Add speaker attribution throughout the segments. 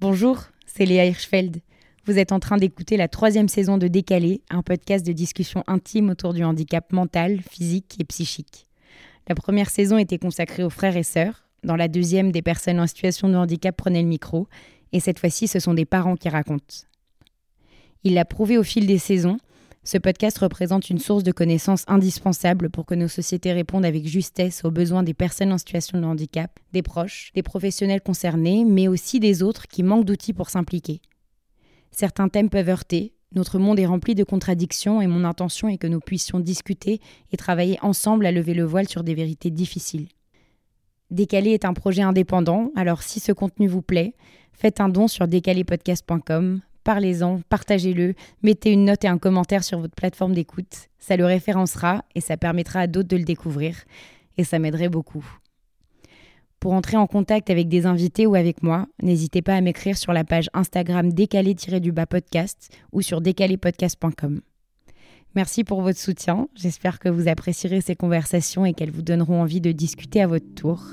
Speaker 1: Bonjour, c'est Léa Hirschfeld. Vous êtes en train d'écouter la troisième saison de Décalé, un podcast de discussion intime autour du handicap mental, physique et psychique. La première saison était consacrée aux frères et sœurs. Dans la deuxième, des personnes en situation de handicap prenaient le micro. Et cette fois-ci, ce sont des parents qui racontent. Il l'a prouvé au fil des saisons, ce podcast représente une source de connaissances indispensable pour que nos sociétés répondent avec justesse aux besoins des personnes en situation de handicap, des proches, des professionnels concernés, mais aussi des autres qui manquent d'outils pour s'impliquer. Certains thèmes peuvent heurter, notre monde est rempli de contradictions et mon intention est que nous puissions discuter et travailler ensemble à lever le voile sur des vérités difficiles. Décalé est un projet indépendant, alors si ce contenu vous plaît, faites un don sur décalépodcast.com, parlez-en, partagez-le, mettez une note et un commentaire sur votre plateforme d'écoute. Ça le référencera et ça permettra à d'autres de le découvrir. Et ça m'aiderait beaucoup. Pour entrer en contact avec des invités ou avec moi, n'hésitez pas à m'écrire sur la page Instagram décalé-du-bas podcast ou sur décalépodcast.com. Merci pour votre soutien. J'espère que vous apprécierez ces conversations et qu'elles vous donneront envie de discuter à votre tour.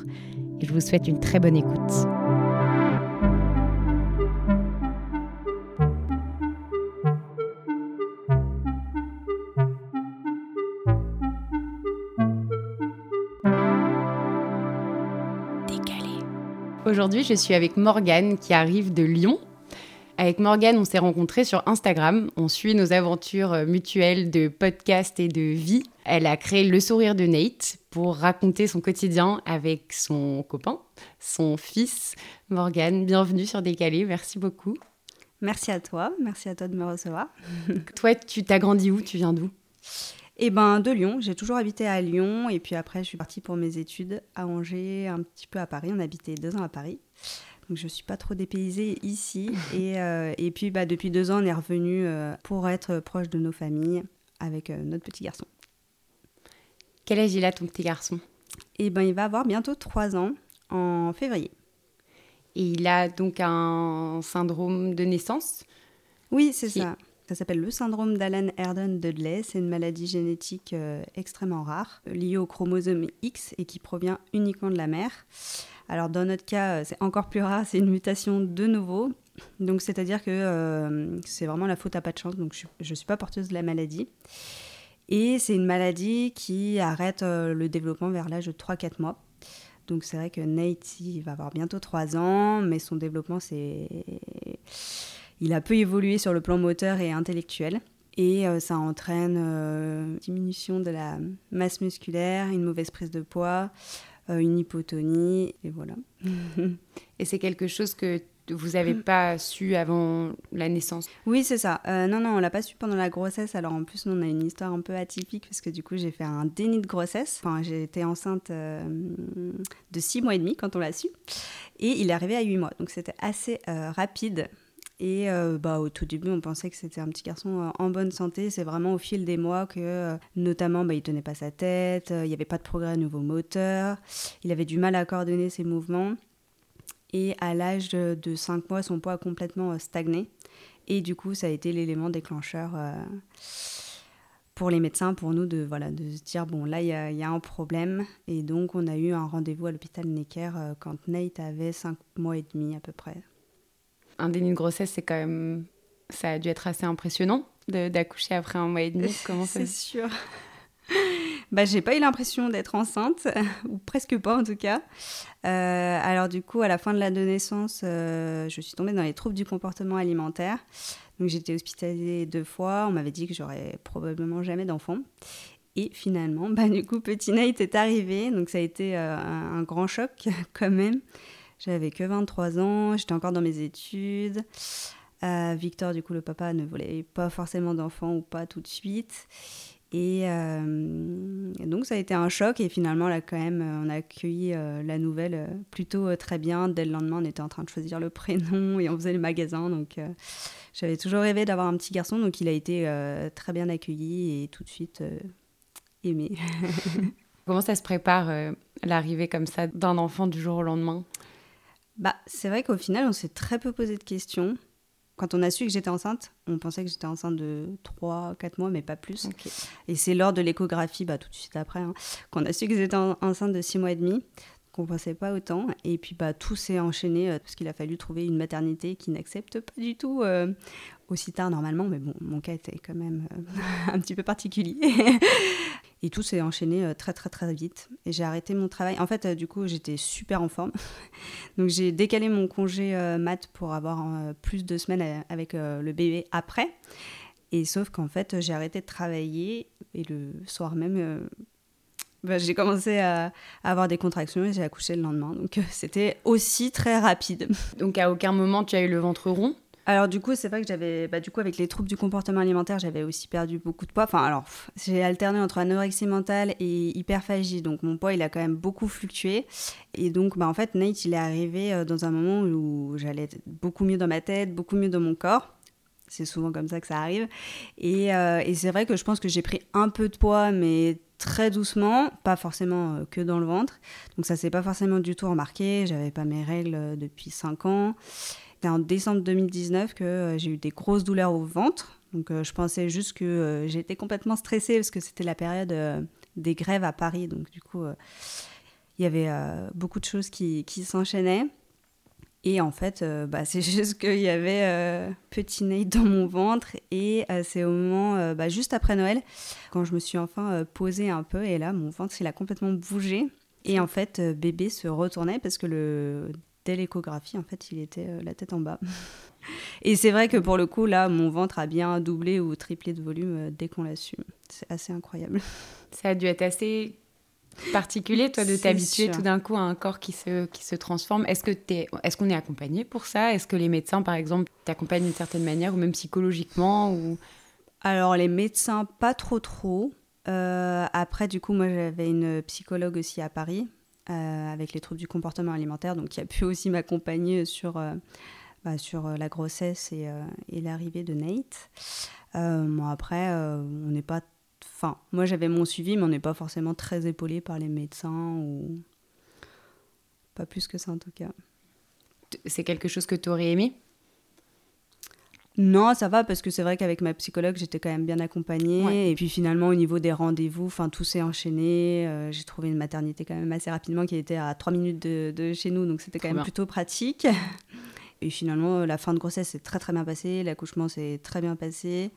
Speaker 1: Et je vous souhaite une très bonne écoute. Aujourd'hui, je suis avec Morgane qui arrive de Lyon. Avec Morgane, on s'est rencontrés sur Instagram. On suit nos aventures euh, mutuelles de podcast et de vie. Elle a créé Le Sourire de Nate pour raconter son quotidien avec son copain, son fils. Morgane, bienvenue sur Décalé. Merci beaucoup.
Speaker 2: Merci à toi. Merci à toi de me recevoir.
Speaker 1: toi, tu t'as grandi où? Tu viens d'où?
Speaker 2: Eh ben, de Lyon. J'ai toujours habité à Lyon. Et puis après, je suis partie pour mes études à Angers, un petit peu à Paris. On habitait deux ans à Paris. Donc je ne suis pas trop dépaysée ici. Et, euh, et puis bah, depuis deux ans, on est revenu euh, pour être proche de nos familles avec euh, notre petit garçon.
Speaker 1: Quel âge il a ton petit garçon?
Speaker 2: Eh ben, il va avoir bientôt trois ans en février.
Speaker 1: Et il a donc un syndrome de naissance?
Speaker 2: Oui, c'est ça. Ça s'appelle le syndrome d'Alan Erdon Dudley. C'est une maladie génétique euh, extrêmement rare, liée au chromosome X et qui provient uniquement de la mère. Alors dans notre cas, euh, c'est encore plus rare, c'est une mutation de nouveau. Donc c'est-à-dire que euh, c'est vraiment la faute à pas de chance. Donc je ne suis pas porteuse de la maladie. Et c'est une maladie qui arrête le développement vers l'âge de 3-4 mois. Donc c'est vrai que Nate, va avoir bientôt 3 ans, mais son développement, c'est il a peu évolué sur le plan moteur et intellectuel. Et euh, ça entraîne euh, diminution de la masse musculaire, une mauvaise prise de poids, euh, une hypotonie, et voilà.
Speaker 1: et c'est quelque chose que vous n'avez pas su avant la naissance?
Speaker 2: Oui, c'est ça. non, non, on l'a pas su pendant la grossesse. Alors en plus, on a une histoire un peu atypique parce que du coup, j'ai fait un déni de grossesse. Enfin, j'ai été enceinte de 6 mois et demi quand on l'a su. Et il est arrivé à 8 mois. Donc c'était assez rapide. Et euh, bah, au tout début, on pensait que c'était un petit garçon euh, en bonne santé. C'est vraiment au fil des mois que, euh, notamment, bah, il tenait pas sa tête, il n'y avait pas de progrès au niveau moteur, il avait du mal à coordonner ses mouvements. Et à l'âge de 5 mois, son poids a complètement stagné. Et du coup, ça a été l'élément déclencheur pour les médecins, pour nous, de, voilà, de se dire, bon, là, il y, a un problème. Et donc, on a eu un rendez-vous à l'hôpital Necker quand Nate avait 5 mois et demi à peu près
Speaker 1: un déni de grossesse, c'est quand même. Ça a dû être assez impressionnant d'accoucher après un mois et demi.
Speaker 2: Comment C'est sûr. bah, j'ai pas eu l'impression d'être enceinte, ou presque pas en tout cas. Euh, alors, du coup, à la fin de la naissance, euh, je suis tombée dans les troubles du comportement alimentaire. Donc, j'étais hospitalisée deux fois. On m'avait dit que j'aurais probablement jamais d'enfant. Et finalement, bah, du coup, petit Nate est arrivé. Donc, ça a été euh, un, grand choc quand même. J'avais que 23 ans, j'étais encore dans mes études. Euh, Victor, du coup, le papa ne voulait pas forcément d'enfant ou pas tout de suite. Et, euh, donc ça a été un choc et finalement là quand même on a accueilli euh, la nouvelle plutôt très bien. Dès le lendemain on était en train de choisir le prénom et on faisait le magasin donc j'avais toujours rêvé d'avoir un petit garçon donc il a été très bien accueilli et tout de suite aimé.
Speaker 1: Comment ça se prépare l'arrivée comme ça d'un enfant du jour au lendemain?
Speaker 2: Bah, c'est vrai qu'au final, on s'est très peu posé de questions. Quand on a su que j'étais enceinte, on pensait que j'étais enceinte de 3-4 mois, mais pas plus. Et c'est lors de l'échographie, bah, tout de suite après, hein, qu'on a su que j'étais enceinte de 6 mois et demi. Compensait pas autant. Et puis bah, tout s'est enchaîné parce qu'il a fallu trouver une maternité qui n'accepte pas du tout aussi tard normalement, mais bon, mon cas était quand même un petit peu particulier. Et tout s'est enchaîné euh, très très très vite. Et j'ai arrêté mon travail. En fait, euh, du coup, j'étais super en forme. Donc j'ai décalé mon congé euh, mat pour avoir plus de semaines avec le bébé après. Et sauf qu'en fait, j'ai arrêté de travailler et le soir même, bah, j'ai commencé à, avoir des contractions et j'ai accouché le lendemain. Donc c'était aussi très rapide.
Speaker 1: Donc à aucun moment tu as eu le ventre rond?
Speaker 2: Alors du coup, c'est vrai que j'avais, bah, du coup, avec les troubles du comportement alimentaire, j'avais aussi perdu beaucoup de poids. Enfin, alors, j'ai alterné entre anorexie mentale et hyperphagie, donc mon poids, il a quand même beaucoup fluctué. Et donc, bah, en fait, Nate, il est arrivé euh, dans un moment où j'allais beaucoup mieux dans ma tête, beaucoup mieux dans mon corps. C'est souvent comme ça que ça arrive. Et, euh, et c'est vrai que je pense que j'ai pris un peu de poids, mais très doucement, pas forcément euh, que dans le ventre. Donc ça s'est pas forcément du tout remarqué. J'avais pas mes règles depuis 5 ans. C'était en décembre 2019 que euh, j'ai eu des grosses douleurs au ventre. Donc euh, je pensais juste que euh, j'étais complètement stressée parce que c'était la période des grèves à Paris. Donc du coup, il y avait beaucoup de choses qui, qui s'enchaînaient. Et en fait, bah, c'est juste qu'il y avait petit Nate dans mon ventre. Et c'est au moment, bah, juste après Noël, quand je me suis enfin posée un peu. Et là, mon ventre, il a complètement bougé. Et en fait, bébé se retournait parce que le dès l'échographie, en fait, il était euh, la tête en bas. Et c'est vrai que pour le coup, là, mon ventre a bien doublé ou triplé de volume euh, dès qu'on l'a su. C'est assez incroyable.
Speaker 1: Ça a dû être assez particulier, toi, de t'habituer tout d'un coup à un corps qui se, qui se transforme. Est-ce que es, est-ce qu'on est accompagné pour ça? Est-ce que les médecins, par exemple, t'accompagnent d'une certaine manière ou même psychologiquement ou...
Speaker 2: Alors, les médecins, pas trop trop. Euh, après, du coup, moi, j'avais une psychologue aussi à Paris euh, avec les troubles du comportement alimentaire, donc qui a pu aussi m'accompagner sur, euh, bah, sur la grossesse et, et l'arrivée de Nate. bon, après, on n'est pas. Enfin, moi j'avais mon suivi, mais on n'est pas forcément très épaulé par les médecins ou. Pas plus que ça en tout cas.
Speaker 1: C'est quelque chose que tu aurais aimé?
Speaker 2: Non, ça va parce que c'est vrai qu'avec ma psychologue, j'étais quand même bien accompagnée. Et puis finalement, au niveau des rendez-vous, enfin tout s'est enchaîné. Euh, j'ai trouvé une maternité quand même assez rapidement qui était à 3 minutes de, chez nous, donc c'était quand même plutôt pratique. Et finalement, la fin de grossesse s'est très très bien passée, l'accouchement s'est très bien passé.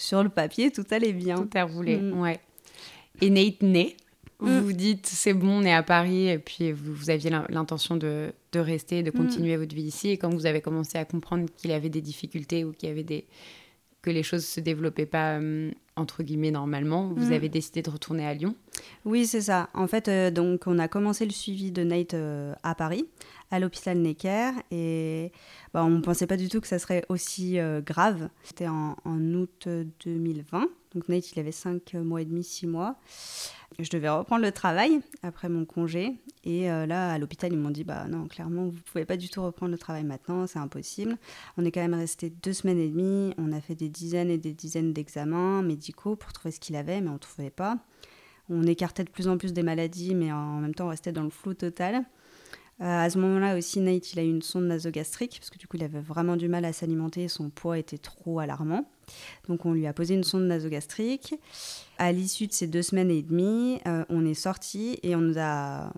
Speaker 2: Sur le papier, tout allait bien.
Speaker 1: Tout a roulé, mm. ouais. Et Nate naît vous mm. vous dites c'est bon, on est à Paris, et puis vous, aviez l'intention de, de, rester, de mm. continuer votre vie ici. Et quand vous avez commencé à comprendre qu'il y avait des difficultés ou qu'il y avait des que les choses se développaient pas entre guillemets normalement, vous avez décidé de retourner à Lyon.
Speaker 2: Oui, c'est ça. En fait, euh, donc on a commencé le suivi de Nate euh, à Paris, à l'hôpital Necker, et bah, on ne pensait pas du tout que ça serait aussi euh, grave. C'était en, en, août 2020, donc Nate il avait 5 mois et demi, 6 mois. Je devais reprendre le travail après mon congé. Et là, à l'hôpital, ils m'ont dit bah non, clairement, vous pouvez pas du tout reprendre le travail maintenant, c'est impossible. On est quand même resté deux semaines et demie. On a fait des dizaines et des dizaines d'examens médicaux pour trouver ce qu'il avait, mais on ne trouvait pas. On écartait de plus en plus des maladies, mais en même temps, on restait dans le flou total. Euh, à ce moment-là aussi, Nate, il a eu une sonde nasogastrique, parce que du coup, il avait vraiment du mal à s'alimenter, son poids était trop alarmant. Donc on lui a posé une sonde nasogastrique. À l'issue de ces deux semaines et demie, euh, on est sorti et on nous a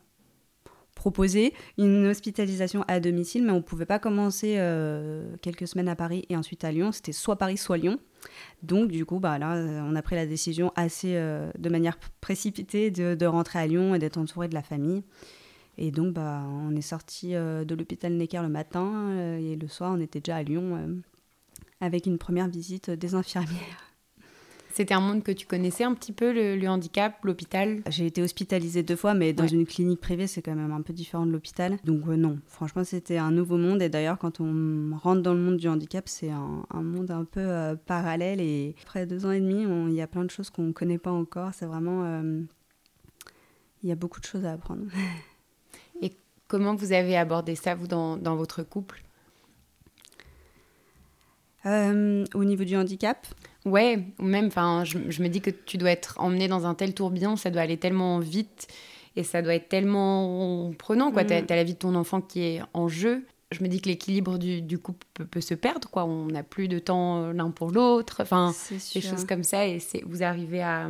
Speaker 2: proposé une hospitalisation à domicile, mais on ne pouvait pas commencer euh, quelques semaines à Paris et ensuite à Lyon. C'était soit Paris, soit Lyon. Donc du coup, bah, là, on a pris la décision assez de manière précipitée de, rentrer à Lyon et d'être entouré de la famille. Et donc, bah, on est sorti euh, de l'hôpital Necker le matin euh, et le soir, on était déjà à Lyon euh, avec une première visite des infirmières.
Speaker 1: C'était un monde que tu connaissais un petit peu, le, handicap, l'hôpital
Speaker 2: J'ai été hospitalisée deux fois, mais dans une clinique privée, c'est quand même un peu différent de l'hôpital. Donc non, franchement, c'était un nouveau monde. Et d'ailleurs, quand on rentre dans le monde du handicap, c'est un, monde un peu parallèle. Et après deux ans et demi, il y a plein de choses qu'on ne connaît pas encore. C'est vraiment... Il y a beaucoup de choses à apprendre.
Speaker 1: Comment vous avez abordé ça, vous, dans, votre couple?
Speaker 2: Euh, Au niveau du handicap
Speaker 1: Ouais, ou même, enfin, je, me dis que tu dois être emmené dans un tel tourbillon, ça doit aller tellement vite et ça doit être tellement prenant, quoi. Tu as, mm. la vie de ton enfant qui est en jeu. Je me dis que l'équilibre du, couple peut, se perdre, quoi. On n'a plus de temps l'un pour l'autre, enfin, des choses comme ça. Et vous arrivez à,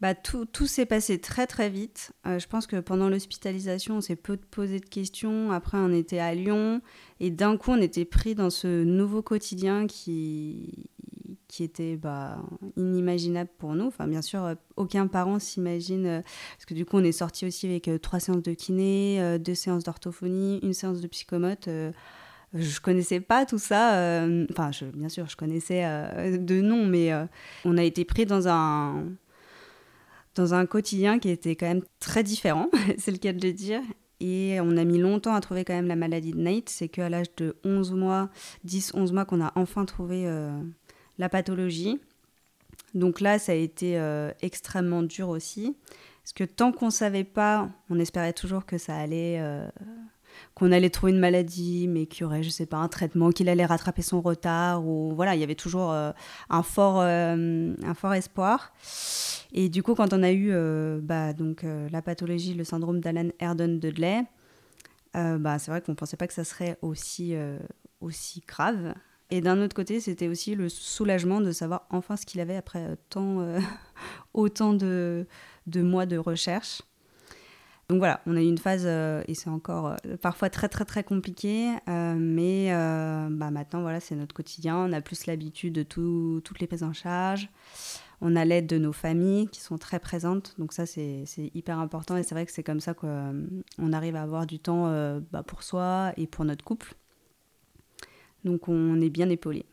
Speaker 2: bah, tout, tout s'est passé très très vite. Euh, je pense que pendant l'hospitalisation, on s'est peu posé de questions. Après, on était à Lyon et d'un coup, on était pris dans ce nouveau quotidien qui, qui était bah, inimaginable pour nous. Enfin, bien sûr, euh, aucun parent s'imagine. Euh, parce que du coup, on est sorti aussi avec trois séances de kiné, deux séances d'orthophonie, une séance de psychomote je connaissais pas tout ça. enfin, bien sûr, je connaissais de nom, mais on a été pris dans un dans un quotidien qui était quand même très différent, c'est le cas de le dire. Et on a mis longtemps à trouver quand même la maladie de Nate. C'est qu'à l'âge de 11 mois, 10-11 mois, qu'on a enfin trouvé euh, la pathologie. Donc là, ça a été euh, extrêmement dur aussi. Parce que tant qu'on ne savait pas, on espérait toujours que ça allait euh, qu'on allait trouver une maladie, mais qu'il y aurait, je sais pas, un traitement, qu'il allait rattraper son retard, ou voilà, il y avait toujours euh, un, fort, euh, un fort espoir. Et du coup, quand on a eu euh, bah, donc, la pathologie, le syndrome d'Alan Erdon-Dudley, bah, c'est vrai qu'on ne pensait pas que ça serait aussi, aussi grave. Et d'un autre côté, c'était aussi le soulagement de savoir enfin ce qu'il avait après tant, autant de, de mois de recherche. Donc voilà, on a eu une phase, euh, et c'est encore euh, parfois très très très compliqué, euh, mais bah, maintenant voilà, c'est notre quotidien, on a plus l'habitude de toutes les prises en charge, on a l'aide de nos familles qui sont très présentes, donc ça c'est hyper important, et c'est vrai que c'est comme ça qu'on arrive à avoir du temps bah, pour soi et pour notre couple. Donc on est bien épaulé.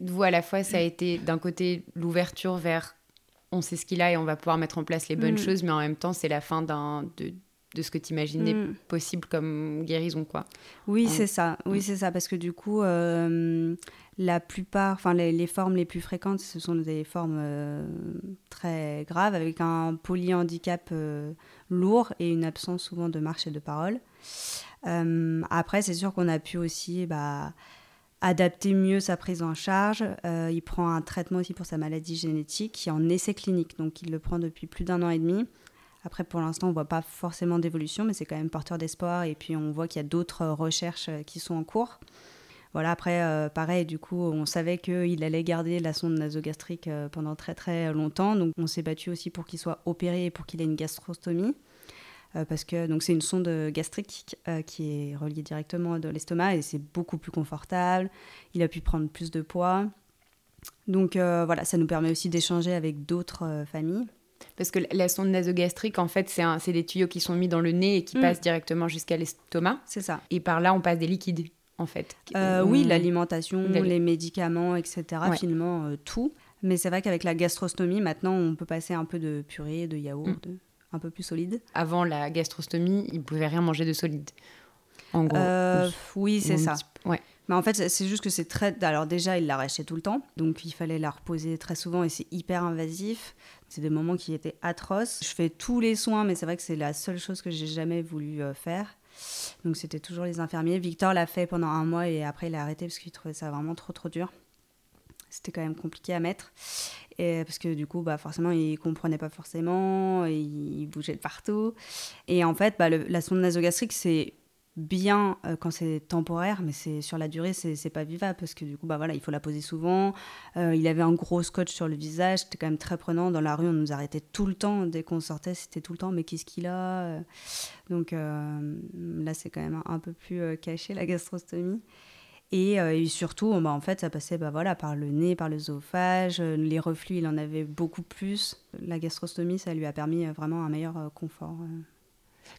Speaker 1: Vous, à la fois, ça a été d'un côté l'ouverture vers on sait ce qu'il a et on va pouvoir mettre en place les bonnes mm. choses, mais en même temps, c'est la fin d'un, de, de, ce que tu imaginais mm. possible comme guérison, quoi.
Speaker 2: Oui, c'est ça. Oui, mm. c'est ça, parce que du coup, euh, la plupart, enfin, les, formes les plus fréquentes, ce sont des formes euh, très graves, avec un polyhandicap euh, lourd et une absence souvent de marche et de parole. après, c'est sûr qu'on a pu aussi... Bah, adapter mieux sa prise en charge. Euh, il prend un traitement aussi pour sa maladie génétique qui est en essai clinique, donc il le prend depuis plus d'un an et demi. Après, pour l'instant, on ne voit pas forcément d'évolution, mais c'est quand même porteur d'espoir. Et puis, on voit qu'il y a d'autres recherches euh, qui sont en cours. Voilà, après, euh, pareil, du coup, on savait qu'il allait garder la sonde nasogastrique pendant très très longtemps. Donc, on s'est battu aussi pour qu'il soit opéré et pour qu'il ait une gastrostomie. Euh, parce que donc c'est une sonde gastrique euh, qui est reliée directement dans l'estomac et c'est beaucoup plus confortable. Il a pu prendre plus de poids. Donc euh, voilà, ça nous permet aussi d'échanger avec d'autres familles.
Speaker 1: Parce que la sonde nasogastrique, en fait, c'est des tuyaux qui sont mis dans le nez et qui mm. passent directement jusqu'à l'estomac.
Speaker 2: C'est ça.
Speaker 1: Et par là, on passe des liquides, en fait.
Speaker 2: Oui, l'alimentation, les médicaments, etc. Finalement, tout. Mais c'est vrai qu'avec la gastrostomie, maintenant, on peut passer un peu de purée, de yaourt. Mm un peu plus solide.
Speaker 1: Avant la gastrostomie, il ne pouvait rien manger de solide.
Speaker 2: En gros. Euh, oui, c'est ça. Ouais. Mais en fait, c'est juste que c'est très. Alors, déjà, il l'arrachait tout le temps. Donc, il fallait la reposer très souvent et c'est hyper invasif. C'est des moments qui étaient atroces. Je fais tous les soins, mais c'est vrai que c'est la seule chose que j'ai jamais voulu euh, faire. Donc, c'était toujours les infirmiers. Victor l'a fait pendant un mois et après, il a arrêté parce qu'il trouvait ça vraiment trop, trop dur. C'était quand même compliqué à mettre. Et, parce que du coup, bah, forcément, il comprenait pas forcément, il bougeait de partout. Et en fait, bah, la sonde nasogastrique, c'est bien euh, quand c'est temporaire, mais c'est sur la durée, c'est pas vivable parce que du coup, bah voilà, il faut la poser souvent. Euh, il avait un gros scotch sur le visage, c'était quand même très prenant. Dans la rue, on nous arrêtait tout le temps dès qu'on sortait, c'était tout le temps. Mais qu'est-ce qu'il a Donc euh, là, c'est quand même un peu plus caché la gastrostomie. Euh, et, surtout, bah, en fait, ça passait bah, voilà, par le nez, par l'œsophage. Euh, les reflux, il en avait beaucoup plus. La gastrostomie, ça lui a permis euh, vraiment un meilleur confort.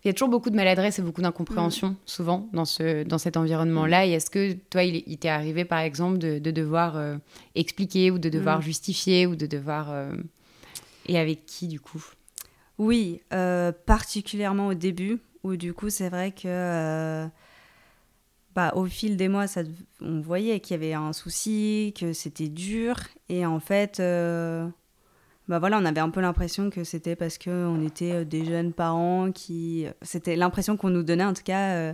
Speaker 1: Il y a toujours beaucoup de maladresse et beaucoup d'incompréhension, mm. souvent, dans, ce, dans cet environnement-là. Et est-ce que, toi, il, t'est arrivé, par exemple, de, devoir expliquer ou de devoir mm. justifier ou de devoir... Et avec qui, du coup?
Speaker 2: Oui, particulièrement au début, où, du coup, c'est vrai que bah, au fil des mois, ça, on voyait qu'il y avait un souci, que c'était dur. Et en fait, euh, bah voilà, on avait un peu l'impression que c'était parce qu'on était euh, des jeunes parents qui. C'était l'impression qu'on nous donnait, en tout cas, euh,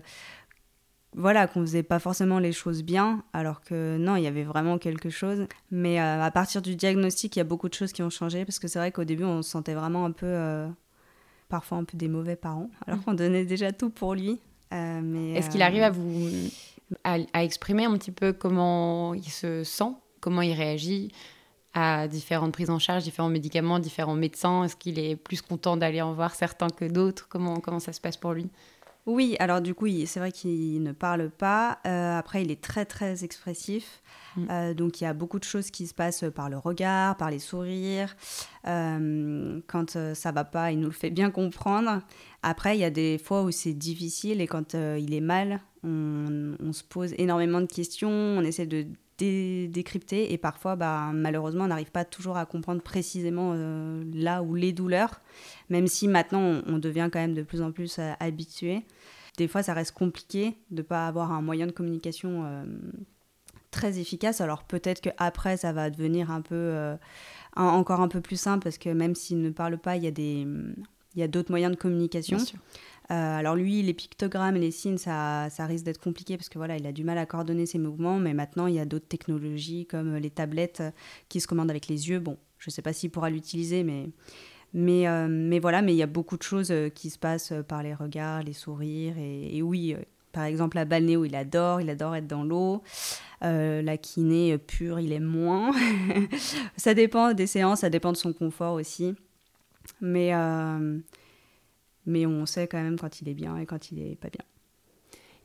Speaker 2: voilà, qu'on faisait pas forcément les choses bien, alors que non, il y avait vraiment quelque chose. Mais à partir du diagnostic, il y a beaucoup de choses qui ont changé parce que c'est vrai qu'au début, on se sentait vraiment un peu. parfois un peu des mauvais parents, alors mmh. qu'on donnait déjà tout pour lui.
Speaker 1: Euh, Est-ce qu'il arrive à euh, vous à, exprimer un petit peu comment il se sent, comment il réagit à différentes prises en charge, différents médicaments, différents médecins? Est-ce qu'il est plus content d'aller en voir certains que d'autres? Comment, comment ça se passe pour lui?
Speaker 2: Oui, alors du coup, c'est vrai qu'il ne parle pas. Euh, après, il est très très expressif. Mm. Euh, donc il y a beaucoup de choses qui se passent par le regard, par les sourires. Euh, quand ça va pas, il nous le fait bien comprendre. Après, il y a des fois où c'est difficile et quand il est mal, on, on, se pose énormément de questions. On essaie de décrypter et parfois bah, malheureusement on n'arrive pas toujours à comprendre précisément euh, là où les douleurs même si maintenant on, devient quand même de plus en plus euh, habitué. Des fois ça reste compliqué de pas avoir un moyen de communication euh, très efficace. Alors peut-être qu'après ça va devenir un peu encore un peu plus simple parce que même s'il ne parle pas il y a des il y a d'autres moyens de communication euh, alors lui, les pictogrammes et les signes, ça, ça risque d'être compliqué parce que voilà, il a du mal à coordonner ses mouvements. Mais maintenant, il y a d'autres technologies comme les tablettes euh, qui se commandent avec les yeux. Bon, je ne sais pas s'il pourra l'utiliser, mais mais, euh, mais voilà, mais il y a beaucoup de choses qui se passent par les regards, les sourires. Et, oui, par exemple, la balnéo, il adore, il adore être dans l'eau. la kiné pure, il aime moins. ça dépend des séances, ça dépend de son confort aussi. Mais, mais on sait quand même quand il est bien et quand il est pas bien.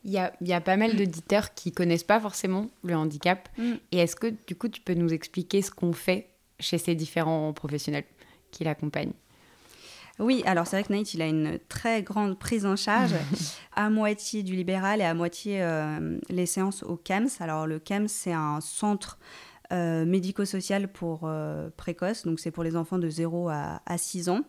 Speaker 1: Il y a, y a, pas mal d'auditeurs qui connaissent pas forcément le handicap. Mm. Et est-ce que du coup tu peux nous expliquer ce qu'on fait chez ces différents professionnels qui l'accompagnent?
Speaker 2: Oui, alors c'est vrai que Nate, il a une très grande prise en charge, à moitié du libéral et à moitié euh, les séances au CAMS. Alors le CAMS, c'est un centre euh, médico-social pour euh, précoce, donc c'est pour les enfants de 0 à, 6 ans.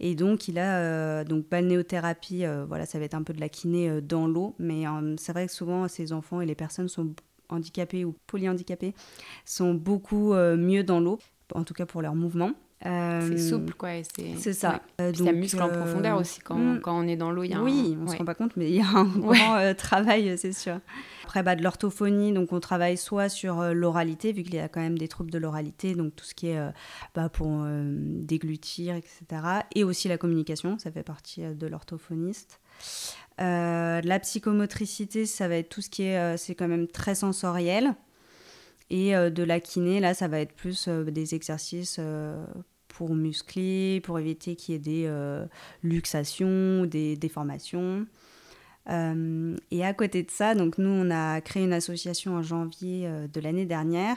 Speaker 2: Et donc il a euh, donc balnéothérapie, voilà, ça va être un peu de la kiné dans l'eau, mais c'est vrai que souvent ces enfants et les personnes sont handicapées ou polyhandicapées sont beaucoup mieux dans l'eau, en tout cas pour leur mouvement.
Speaker 1: C'est souple, quoi.
Speaker 2: C'est ça.
Speaker 1: ça muscle en profondeur aussi quand, hmm. quand, on est dans l'eau.
Speaker 2: Oui, on ne se rend pas compte, mais il y a un grand travail, c'est sûr. Après, bah, de l'orthophonie, donc on travaille soit sur euh, l'oralité, vu qu'il y a quand même des troubles de l'oralité, donc tout ce qui est euh, bah, pour euh, déglutir, etc. Et aussi la communication, ça fait partie de l'orthophoniste. la psychomotricité, ça va être tout ce qui est, c'est quand même très sensoriel. Et de la kiné, là, ça va être plus des exercices pour muscler, pour éviter qu'il y ait des luxations, des déformations. Euh, et à côté de ça, donc nous, on a créé une association en janvier euh, de l'année dernière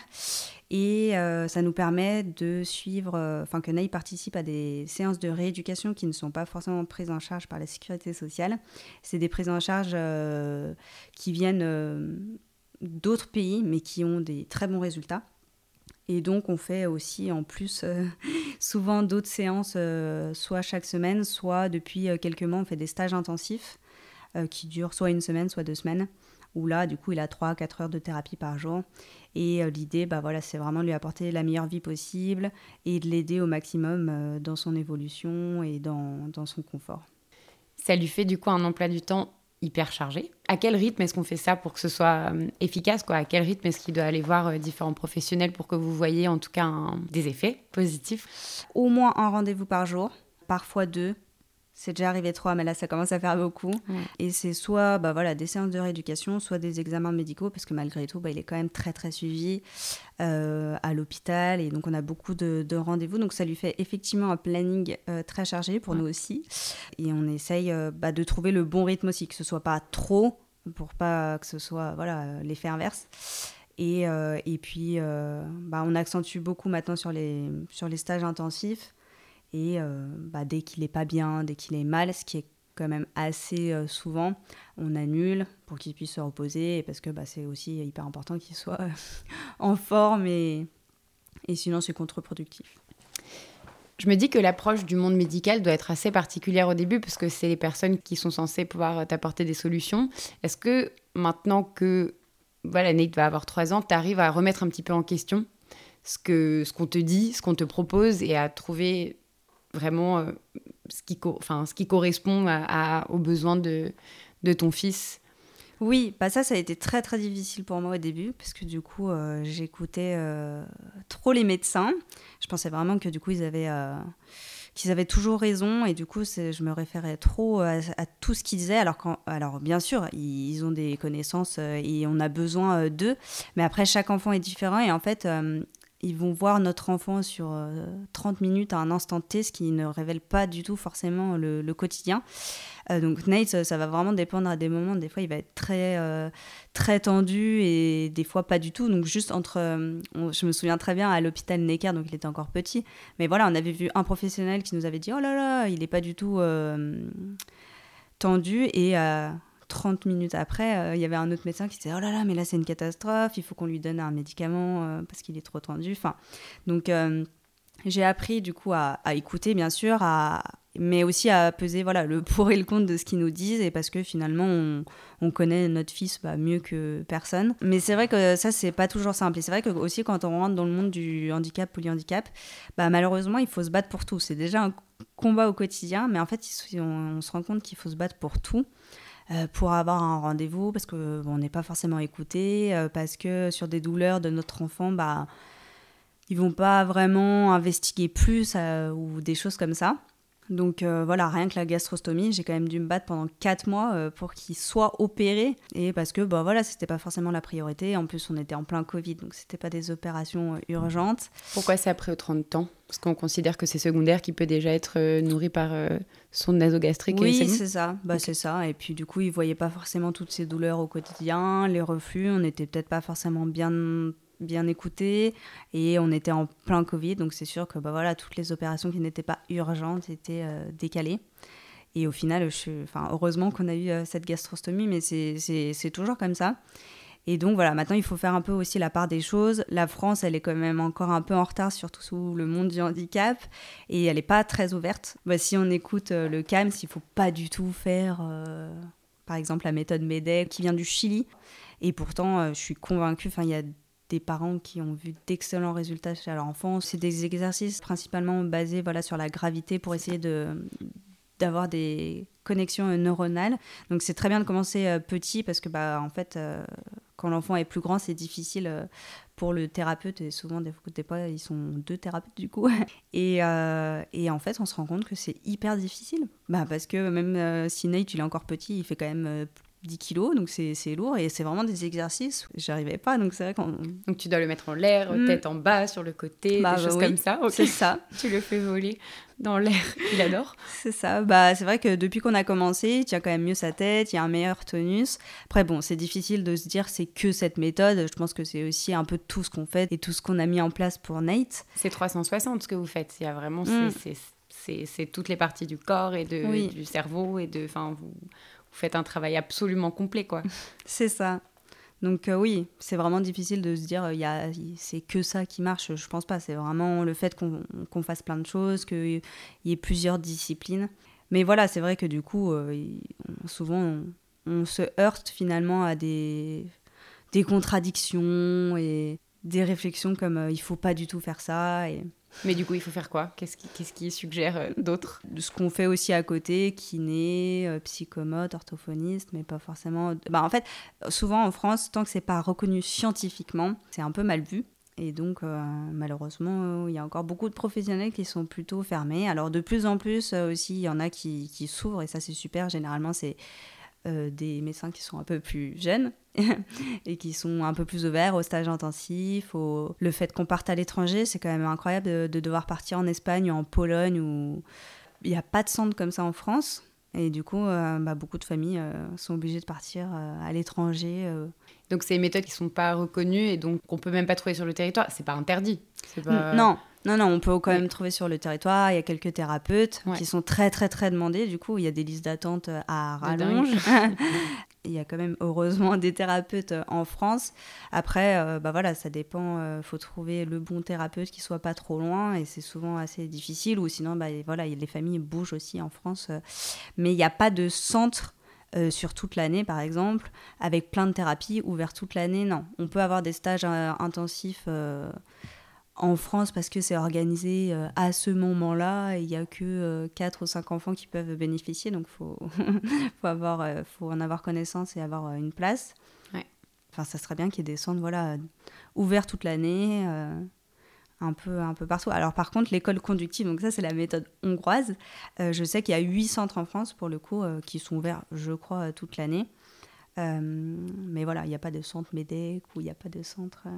Speaker 2: et euh, ça nous permet de suivre, enfin que NAI participe à des séances de rééducation qui ne sont pas forcément prises en charge par la sécurité sociale. C'est des prises en charge qui viennent d'autres pays mais qui ont des très bons résultats. Et donc, on fait aussi en plus souvent d'autres séances, soit chaque semaine, soit depuis quelques mois, on fait des stages intensifs euh, qui dure soit une semaine, soit deux semaines, où là, du coup, il a 3-4 heures de thérapie par jour. Et euh, l'idée, bah, voilà, c'est vraiment de lui apporter la meilleure vie possible et de l'aider au maximum euh, dans son évolution et dans, dans son confort.
Speaker 1: Ça lui fait du coup un emploi du temps hyper chargé. À quel rythme est-ce qu'on fait ça pour que ce soit efficace quoi? À quel rythme est-ce qu'il doit aller voir différents professionnels pour que vous voyez en tout cas des effets positifs?
Speaker 2: Au moins un rendez-vous par jour, parfois deux, c'est déjà arrivé trois, mais là, ça commence à faire beaucoup. Et c'est soit bah, voilà, des séances de rééducation, soit des examens médicaux, parce que malgré tout, bah, il est quand même très, très suivi euh, à l'hôpital. Et donc, on a beaucoup de, rendez-vous. Donc, ça lui fait effectivement un planning euh, très chargé pour nous aussi. Et on essaye euh, bah, de trouver le bon rythme aussi, que ce soit pas trop, pour pas que ce soit voilà l'effet inverse. Et, et puis, bah, on accentue beaucoup maintenant sur les, sur les stages intensifs. Et euh, bah, dès qu'il n'est pas bien, dès qu'il est mal, ce qui est quand même assez euh, souvent, on annule pour qu'il puisse se reposer, parce que bah, c'est aussi hyper important qu'il soit en forme, et, et sinon c'est contre-productif.
Speaker 1: Je me dis que l'approche du monde médical doit être assez particulière au début, parce que c'est les personnes qui sont censées pouvoir t'apporter des solutions. Est-ce que maintenant que voilà, Nate va avoir trois ans, tu arrives à remettre un petit peu en question ce qu'on ce qu'on te dit, ce qu'on te propose, et à trouver vraiment euh, ce, qui enfin, ce qui correspond aux besoins de, de ton fils
Speaker 2: oui, bah ça, ça a été très très difficile pour moi au début parce que du coup, euh, j'écoutais euh, trop les médecins. Je pensais vraiment que du coup, ils avaient, qu'ils avaient toujours raison et du coup, je me référais trop à, tout ce qu'ils disaient. Alors, quand, alors bien sûr, ils, ont des connaissances et on a besoin d'eux, mais après, chaque enfant est différent et en fait, ils vont voir notre enfant sur 30 minutes à un instant T, ce qui ne révèle pas du tout forcément le, quotidien. donc Nate, ça va vraiment dépendre à des moments. Des fois, il va être très, très tendu et des fois pas du tout. Donc juste entre, je me souviens très bien à l'hôpital Necker, donc il était encore petit. Mais voilà, on avait vu un professionnel qui nous avait dit, oh là là, il n'est pas du tout tendu et 30 minutes après, euh, il y avait un autre médecin qui disait Oh là là, mais là c'est une catastrophe, il faut qu'on lui donne un médicament euh, parce qu'il est trop tendu. Enfin, donc euh, j'ai appris du coup à, écouter bien sûr, à, mais aussi à peser voilà, le pour et le contre de ce qu'ils nous disent et parce que finalement on, connaît notre fils bah, mieux que personne. Mais c'est vrai que ça c'est pas toujours simple et c'est vrai que aussi quand on rentre dans le monde du handicap, polyhandicap, bah, malheureusement il faut se battre pour tout. C'est déjà un combat au quotidien, mais en fait on se rend compte qu'il faut se battre pour tout. Euh, pour avoir un rendez-vous parce que on n'est pas forcément écouté, euh, parce que sur des douleurs de notre enfant, bah ils vont pas vraiment investiguer plus euh, ou des choses comme ça. Donc euh, voilà, rien que la gastrostomie, j'ai quand même dû me battre pendant 4 mois euh, pour qu'il soit opéré. Et parce que, bah voilà, c'était pas forcément la priorité. En plus, on était en plein Covid, donc c'était pas des opérations euh, urgentes.
Speaker 1: Pourquoi ça a pris autant de temps Parce qu'on considère que c'est secondaire qui peut déjà être nourri par son nasogastrique.
Speaker 2: Oui, c'est ça. Bah, C'est ça. Et puis du coup, il voyait pas forcément toutes ces douleurs au quotidien, les reflux. On n'était peut-être pas forcément bien bien écouté et on était en plein Covid, donc c'est sûr que bah voilà, toutes les opérations qui n'étaient pas urgentes étaient euh, décalées. Et au final, je, enfin, heureusement qu'on a eu euh, cette gastrostomie, mais c'est toujours comme ça. Et donc voilà, maintenant il faut faire un peu aussi la part des choses. La France, elle est quand même encore un peu en retard, surtout sous le monde du handicap, et elle n'est pas très ouverte. Bah, si on écoute euh, le CAMS, il faut pas du tout faire, par exemple, la méthode MEDEC qui vient du Chili. Et pourtant, je suis convaincue, il y a des parents qui ont vu d'excellents résultats chez leur enfant. C'est des exercices principalement basés voilà, sur la gravité pour essayer de d'avoir des connexions neuronales. Donc c'est très bien de commencer euh, petit parce que bah en fait euh, quand l'enfant est plus grand, c'est difficile euh, pour le thérapeute et souvent des fois ils sont deux thérapeutes du coup et, et en fait on se rend compte que c'est hyper difficile bah parce que même si Nate il est encore petit il fait quand même 10 kilos, donc c'est lourd et c'est vraiment des exercices. J'arrivais pas, donc c'est vrai qu'on.
Speaker 1: Donc tu dois le mettre en l'air, mm. tête en bas, sur le côté, bah, des choses comme ça.
Speaker 2: C'est ça.
Speaker 1: tu le fais voler dans l'air. Il adore.
Speaker 2: c'est ça. Bah c'est vrai que depuis qu'on a commencé, il tient quand même mieux sa tête, il y a un meilleur tonus. Après bon, c'est difficile de se dire c'est que cette méthode. Je pense que c'est aussi un peu tout ce qu'on fait et tout ce qu'on a mis en place pour Nate.
Speaker 1: C'est 360 ce que vous faites. Il y a vraiment mm. c'est toutes les parties du corps et, de, du cerveau et de enfin vous vous faites un travail absolument complet, quoi.
Speaker 2: c'est ça. Donc euh, oui, c'est vraiment difficile de se dire euh, y c'est que ça qui marche. Je pense pas. C'est vraiment le fait qu'on fasse plein de choses, qu'il y ait plusieurs disciplines. Mais voilà, c'est vrai que du coup, euh, souvent, on, se heurte finalement à des, des contradictions et des réflexions comme il faut pas du tout faire ça.
Speaker 1: Mais du coup, il faut faire quoi? Qu'est-ce qui, suggère euh, d'autres?
Speaker 2: Ce qu'on fait aussi à côté, kiné, euh, psychomote, orthophoniste, mais pas forcément. Bah, en fait, souvent en France, tant que c'est pas reconnu scientifiquement, c'est un peu mal vu. Et donc, euh, malheureusement, il y a encore beaucoup de professionnels qui sont plutôt fermés. Alors, de plus en plus aussi, il y en a qui, qui s'ouvrent, et ça, c'est super. Généralement, c'est euh, des médecins qui sont un peu plus jeunes et qui sont un peu plus ouverts au stage intensif, au... le fait qu'on parte à l'étranger, c'est quand même incroyable de, devoir partir en Espagne ou en Pologne où il n'y a pas de centre comme ça en France. Et du coup, euh, bah, beaucoup de familles euh, sont obligées de partir à l'étranger.
Speaker 1: Donc, c'est des méthodes qui ne sont pas reconnues et donc on peut même pas trouver sur le territoire. C'est pas interdit.
Speaker 2: Non, non, non, on peut quand même trouver sur le territoire. Il y a quelques thérapeutes qui sont très, très, très demandés. Du coup, il y a des listes d'attente euh, à rallonge. il y a quand même heureusement des thérapeutes euh, en France. Après, euh, bah voilà, ça dépend. Il faut trouver le bon thérapeute qui soit pas trop loin et c'est souvent assez difficile. Ou sinon, bah, voilà, les familles bougent aussi en France. mais il n'y a pas de centre. sur toute l'année, par exemple, avec plein de thérapies ouvertes toute l'année. Non, on peut avoir des stages intensifs en France parce que c'est organisé euh, à ce moment-là. Il n'y a que 4 euh, ou 5 enfants qui peuvent bénéficier. Donc faut faut avoir euh, faut en avoir connaissance et avoir une place. Enfin ça serait bien qu'il y ait des centres voilà ouverts toute l'année un peu un peu partout. Alors par contre l'école conductive donc ça c'est la méthode hongroise. Je sais qu'il y a 8 centres en France pour le coup qui sont ouverts je crois toute l'année. Mais voilà il n'y a pas de centre MEDEC ou il n'y a pas de centre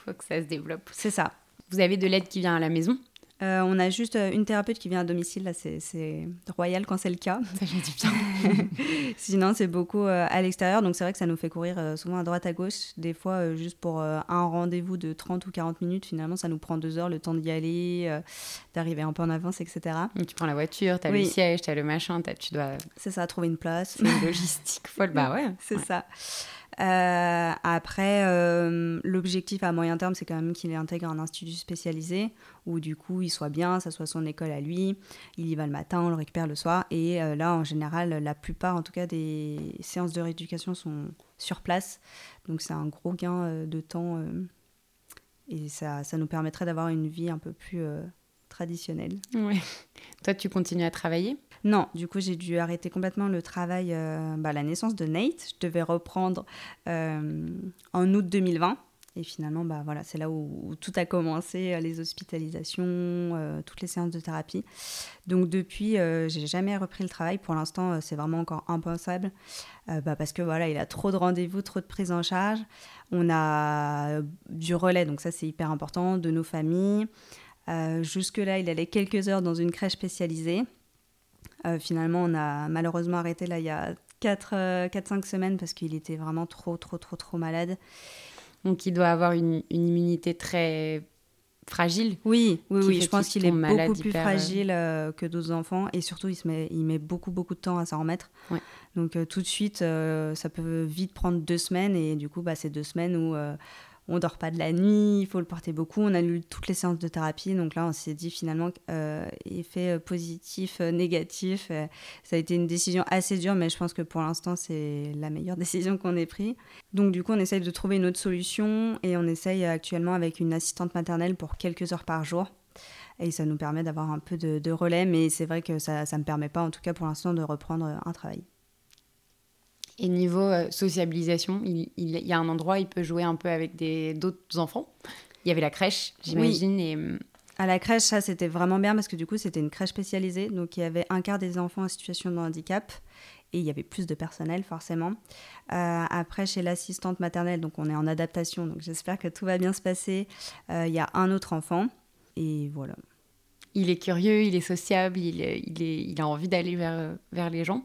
Speaker 1: faut que ça se développe.
Speaker 2: C'est ça.
Speaker 1: Vous avez de l'aide qui vient à la maison
Speaker 2: euh, on a juste euh, une thérapeute qui vient à domicile, là c'est royal quand c'est le cas.
Speaker 1: Ça fait du bien.
Speaker 2: Sinon c'est beaucoup euh, à l'extérieur, donc c'est vrai que ça nous fait courir souvent à droite à gauche. Des fois juste pour un rendez-vous de 30 ou 40 minutes, finalement ça nous prend deux heures le temps d'y aller, d'arriver un peu en avance, etc.
Speaker 1: tu prends la voiture, tu as le siège, tu as le machin, tu dois...
Speaker 2: C'est ça, trouver une place.
Speaker 1: C'est une logistique folle, bah ouais.
Speaker 2: C'est ça. Euh, après, euh, l'objectif à moyen terme, c'est quand même qu'il intègre un institut spécialisé où du coup il soit bien, ça soit son école à lui, il y va le matin, on le récupère le soir. Et euh, là, en général, la plupart en tout cas des séances de rééducation sont sur place. Donc c'est un gros gain de temps et ça, ça nous permettrait d'avoir une vie un peu plus traditionnelle.
Speaker 1: Ouais. Toi, tu continues à travailler?
Speaker 2: Non, du coup, j'ai dû arrêter complètement le travail euh, bah, la naissance de Nate. Je devais reprendre euh, en août 2020. Et finalement, bah, voilà, c'est là où, tout a commencé, euh, les hospitalisations, toutes les séances de thérapie. Donc depuis, j'ai jamais repris le travail. Pour l'instant, c'est vraiment encore impensable. Bah, parce que voilà, il a trop de rendez-vous, trop de prise en charge. On a du relais, donc ça c'est hyper important, de nos familles. Jusque-là, il allait quelques heures dans une crèche spécialisée. Euh, finalement, on a malheureusement arrêté là il y a 4-5 euh, semaines parce qu'il était vraiment trop, trop, trop, trop malade.
Speaker 1: Donc il doit avoir une, immunité très fragile.
Speaker 2: Oui, oui, oui. Je pense qu'il est beaucoup plus euh, fragile que d'autres enfants et surtout il, se met, il met beaucoup, beaucoup de temps à s'en remettre. Donc tout de suite, ça peut vite prendre deux semaines et du coup, bah, c'est deux semaines où on dort pas de la nuit, il faut le porter beaucoup. On a lu toutes les séances de thérapie, donc là on s'est dit finalement euh, effet euh, positif, euh, négatif. ça a été une décision assez dure, mais je pense que pour l'instant c'est la meilleure décision qu'on ait prise. Donc du coup on essaye de trouver une autre solution et on essaye actuellement avec une assistante maternelle pour quelques heures par jour. Et ça nous permet d'avoir un peu de, relais, mais c'est vrai que ça ne me permet pas en tout cas pour l'instant de reprendre un travail.
Speaker 1: Et niveau euh, sociabilisation, il, y a un endroit, il peut jouer un peu avec d'autres enfants. Il y avait la crèche, j'imagine. Et...
Speaker 2: À la crèche, ça, c'était vraiment bien parce que du coup, c'était une crèche spécialisée. Donc, il y avait un quart des enfants en situation de handicap et il y avait plus de personnel, forcément. Euh, après, chez l'assistante maternelle, donc on est en adaptation. Donc, j'espère que tout va bien se passer. Euh, il y a un autre enfant et voilà.
Speaker 1: Il est curieux, il est sociable, il, il, est, il a envie d'aller vers, vers les gens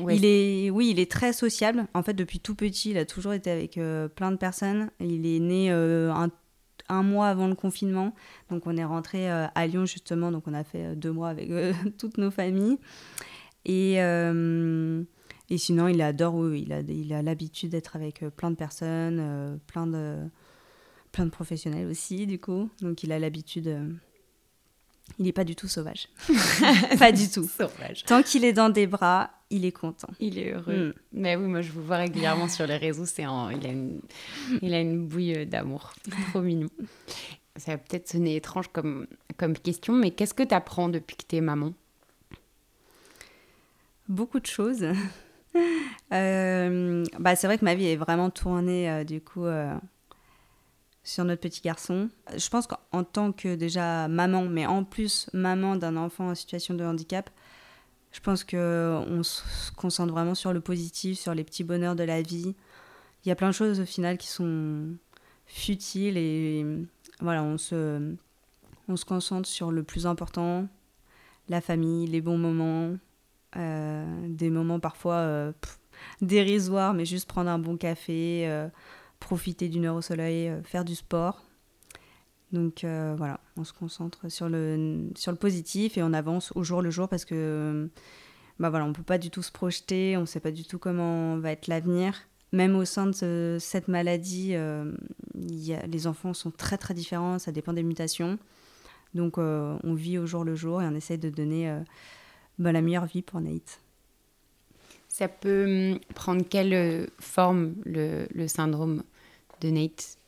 Speaker 2: il est, oui, il est très sociable. En fait, depuis tout petit, il a toujours été avec euh, plein de personnes. Il est né euh, un, mois avant le confinement. Donc, on est rentré euh, à Lyon, justement. Donc, on a fait deux mois avec toutes nos familles. Et, et sinon, il adore, il a, il a l'habitude d'être avec plein de personnes, plein, de, plein de professionnels aussi, du coup. Donc, il a l'habitude il n'est pas du tout sauvage. pas du tout.
Speaker 1: Sauvage.
Speaker 2: Tant qu'il est dans des bras, il est content.
Speaker 1: Il est heureux. Mm. Mais oui, moi je vous vois régulièrement sur les réseaux. C'est il, a une... il a une bouille euh, d'amour. Trop mignon. Ça va peut-être sonner étrange comme, comme question, mais qu'est-ce que tu apprends depuis que tu es maman?
Speaker 2: Beaucoup de choses. Euh, bah, c'est vrai que ma vie est vraiment tournée euh, du coup sur notre petit garçon. Je pense qu'en tant que déjà maman, mais en plus maman d'un enfant en situation de handicap, je pense qu'on se concentre vraiment sur le positif, sur les petits bonheurs de la vie. Il y a plein de choses au final qui sont futiles et voilà, on se, on se concentre sur le plus important, la famille, les bons moments, euh, des moments parfois euh, dérisoires, mais juste prendre un bon café. Euh, profiter d'une heure au soleil, euh, faire du sport. Donc euh, voilà, on se concentre sur le, sur le positif et on avance au jour le jour parce que bah voilà, on ne peut pas du tout se projeter, on ne sait pas du tout comment va être l'avenir. Même au sein de cette maladie, euh, les enfants sont très très différents, ça dépend des mutations. Donc on vit au jour le jour et on essaie de donner bah, la meilleure vie pour Nate.
Speaker 1: Ça peut hum, prendre quelle forme le syndrome? De Nate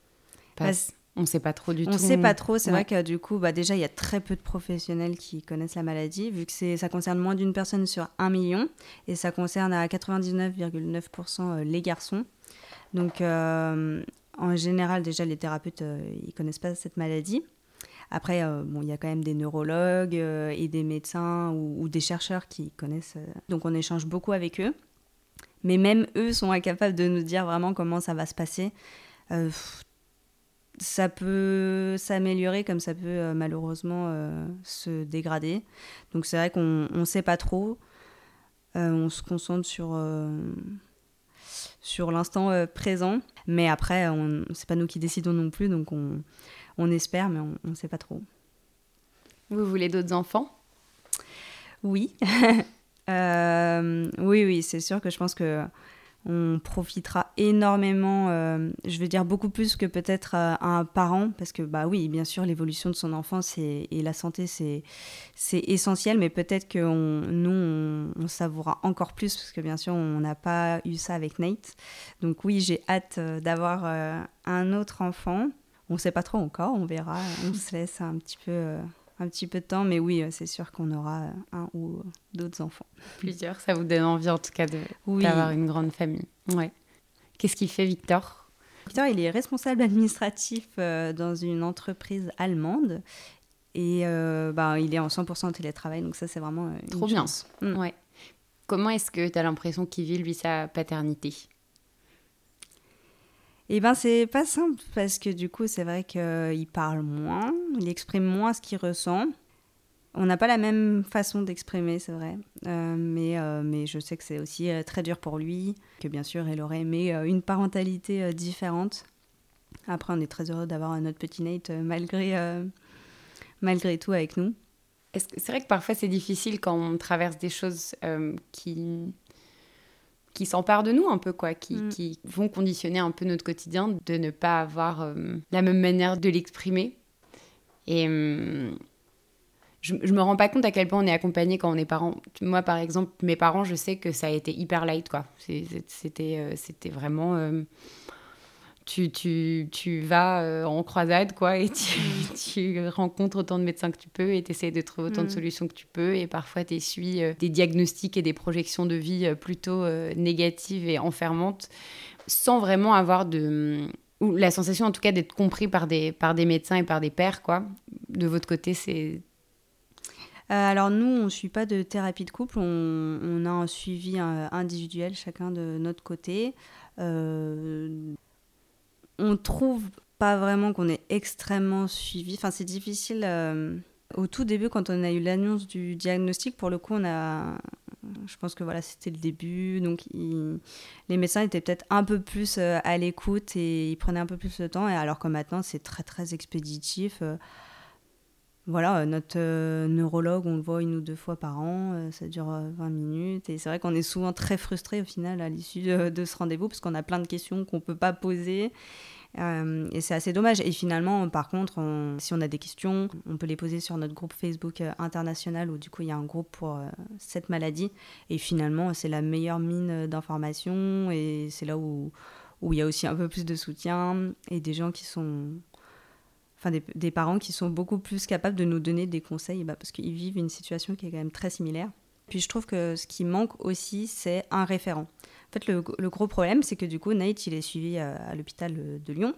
Speaker 1: On ne sait pas trop du
Speaker 2: tout.
Speaker 1: On ne
Speaker 2: sait pas trop. C'est vrai que du coup, bah, déjà, il y a très peu de professionnels qui connaissent la maladie, vu que ça concerne moins d'une personne sur un million, et ça concerne à 99,9% euh, les garçons. Donc, euh, en général, déjà, les thérapeutes, euh, ils connaissent pas cette maladie. Après, bon, il y a quand même des neurologues et des médecins ou, ou, des chercheurs qui connaissent. donc, on échange beaucoup avec eux. Mais même eux sont incapables de nous dire vraiment comment ça va se passer. Euh, ça peut s'améliorer comme ça peut malheureusement se dégrader. Donc c'est vrai qu'on ne sait pas trop. on se concentre sur sur l'instant euh, présent. Mais après, c'est pas nous qui décidons non plus, donc on, on espère, mais on ne sait pas trop.
Speaker 1: Vous voulez d'autres enfants?
Speaker 2: Oui. euh, oui, oui, c'est sûr que je pense que on profitera énormément, euh, je veux dire beaucoup plus que peut-être euh, un parent, parce que bah oui, bien sûr, l'évolution de son enfant et la santé, c'est, c'est essentiel, mais peut-être que nous, on, savoura encore plus, parce que bien sûr, on n'a pas eu ça avec Nate. Donc oui, j'ai hâte euh, d'avoir un autre enfant. On ne sait pas trop encore, on verra, on se laisse un petit peu un petit peu de temps, mais oui, c'est sûr qu'on aura un ou d'autres enfants.
Speaker 1: Plusieurs, ça vous donne envie en tout cas d'avoir une grande famille. Ouais. Qu'est-ce qu'il fait Victor?
Speaker 2: Victor, il est responsable administratif euh, dans une entreprise allemande et euh, bah, il est en 100% télétravail, donc ça c'est vraiment euh, une
Speaker 1: Trop bien. Mm. Ouais. Comment est-ce que tu as l'impression qu'il vit lui sa paternité?
Speaker 2: Eh ben, c'est pas simple parce que du coup, c'est vrai qu'il parle moins, il exprime moins ce qu'il ressent. On n'a pas la même façon d'exprimer, c'est vrai. Euh, mais, euh, mais je sais que c'est aussi euh, très dur pour lui, que bien sûr, il aurait aimé une parentalité différente. Après, on est très heureux d'avoir notre petit Nate malgré, malgré tout avec nous.
Speaker 1: C'est vrai que parfois c'est difficile quand on traverse des choses qui qui s'emparent de nous un peu, quoi, qui, mm. qui, vont conditionner un peu notre quotidien, de ne pas avoir euh, la même manière de l'exprimer. Et euh, je, je me rends pas compte à quel point on est accompagné quand on est parent. Moi, par exemple, mes parents, je sais que ça a été hyper light, quoi. C'était euh, c'était vraiment tu, tu, tu vas euh, en croisade, quoi, et tu, mm. tu, rencontres autant de médecins que tu peux, et tu essaies de trouver autant de mm. solutions que tu peux, et parfois tu essuies euh, des diagnostics et des projections de vie euh, plutôt négatives et enfermantes, sans vraiment avoir de... ou la sensation en tout cas d'être compris par des, par des médecins et par des pères, quoi. De votre côté, c'est...
Speaker 2: alors nous, on ne suit pas de thérapie de couple, on, on a un suivi individuel chacun de notre côté. Euh, on trouve pas vraiment qu'on est extrêmement suivi. Enfin, c'est difficile. Euh, au tout début, quand on a eu l'annonce du diagnostic, pour le coup, on a. Je pense que voilà, c'était le début. Donc, les médecins étaient peut-être un peu plus euh, à l'écoute et ils prenaient un peu plus de temps. Et alors que maintenant, c'est très, très expéditif. Euh, voilà, notre neurologue, on le voit une ou deux fois par an, ça dure 20 minutes. Et c'est vrai qu'on est souvent très frustré au final à l'issue de, ce rendez-vous parce qu'on a plein de questions qu'on ne peut pas poser. Euh, et c'est assez dommage. Et finalement, par contre, si on a des questions, on peut les poser sur notre groupe Facebook euh, international où du coup il y a un groupe pour euh, cette maladie. Et finalement, c'est la meilleure mine d'informations et c'est là où il y a aussi un peu plus de soutien et des gens qui sont. Enfin, des, parents qui sont beaucoup plus capables de nous donner des conseils bah, parce qu'ils vivent une situation qui est quand même très similaire. Puis je trouve que ce qui manque aussi, c'est un référent. En fait, le, gros problème, c'est que du coup, Nate, il est suivi euh, à, l'hôpital euh, de Lyon,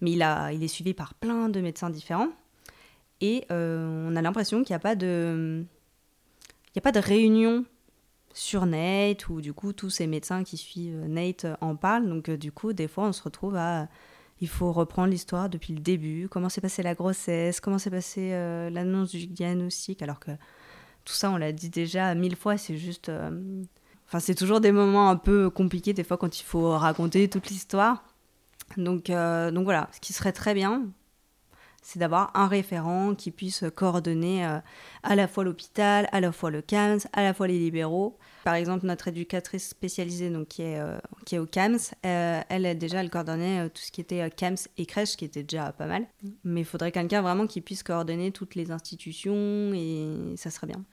Speaker 2: mais il, est suivi par plein de médecins différents. Et euh, on a l'impression qu'il n'y a a pas de réunion sur Nate, où du coup, tous ces médecins qui suivent Nate en parlent. Donc, du coup, des fois, on se retrouve à il faut reprendre l'histoire depuis le début, comment s'est passée la grossesse, comment s'est passée l'annonce du diagnostic, alors que tout ça, on l'a dit déjà mille fois, c'est juste Enfin, c'est toujours des moments un peu compliqués, des fois, quand il faut raconter toute l'histoire. Donc, euh, donc voilà, ce qui serait très bien, c'est d'avoir un référent qui puisse coordonner euh, à la fois l'hôpital, à la fois le CAMS, à la fois les libéraux. Par exemple, notre éducatrice spécialisée donc, qui, est, euh, qui est au CAMS, elle, est déjà, elle coordonnait tout ce qui était CAMS et crèche, qui était déjà pas mal. Mm. Mais il faudrait quelqu'un vraiment qui puisse coordonner toutes les institutions et ça serait bien.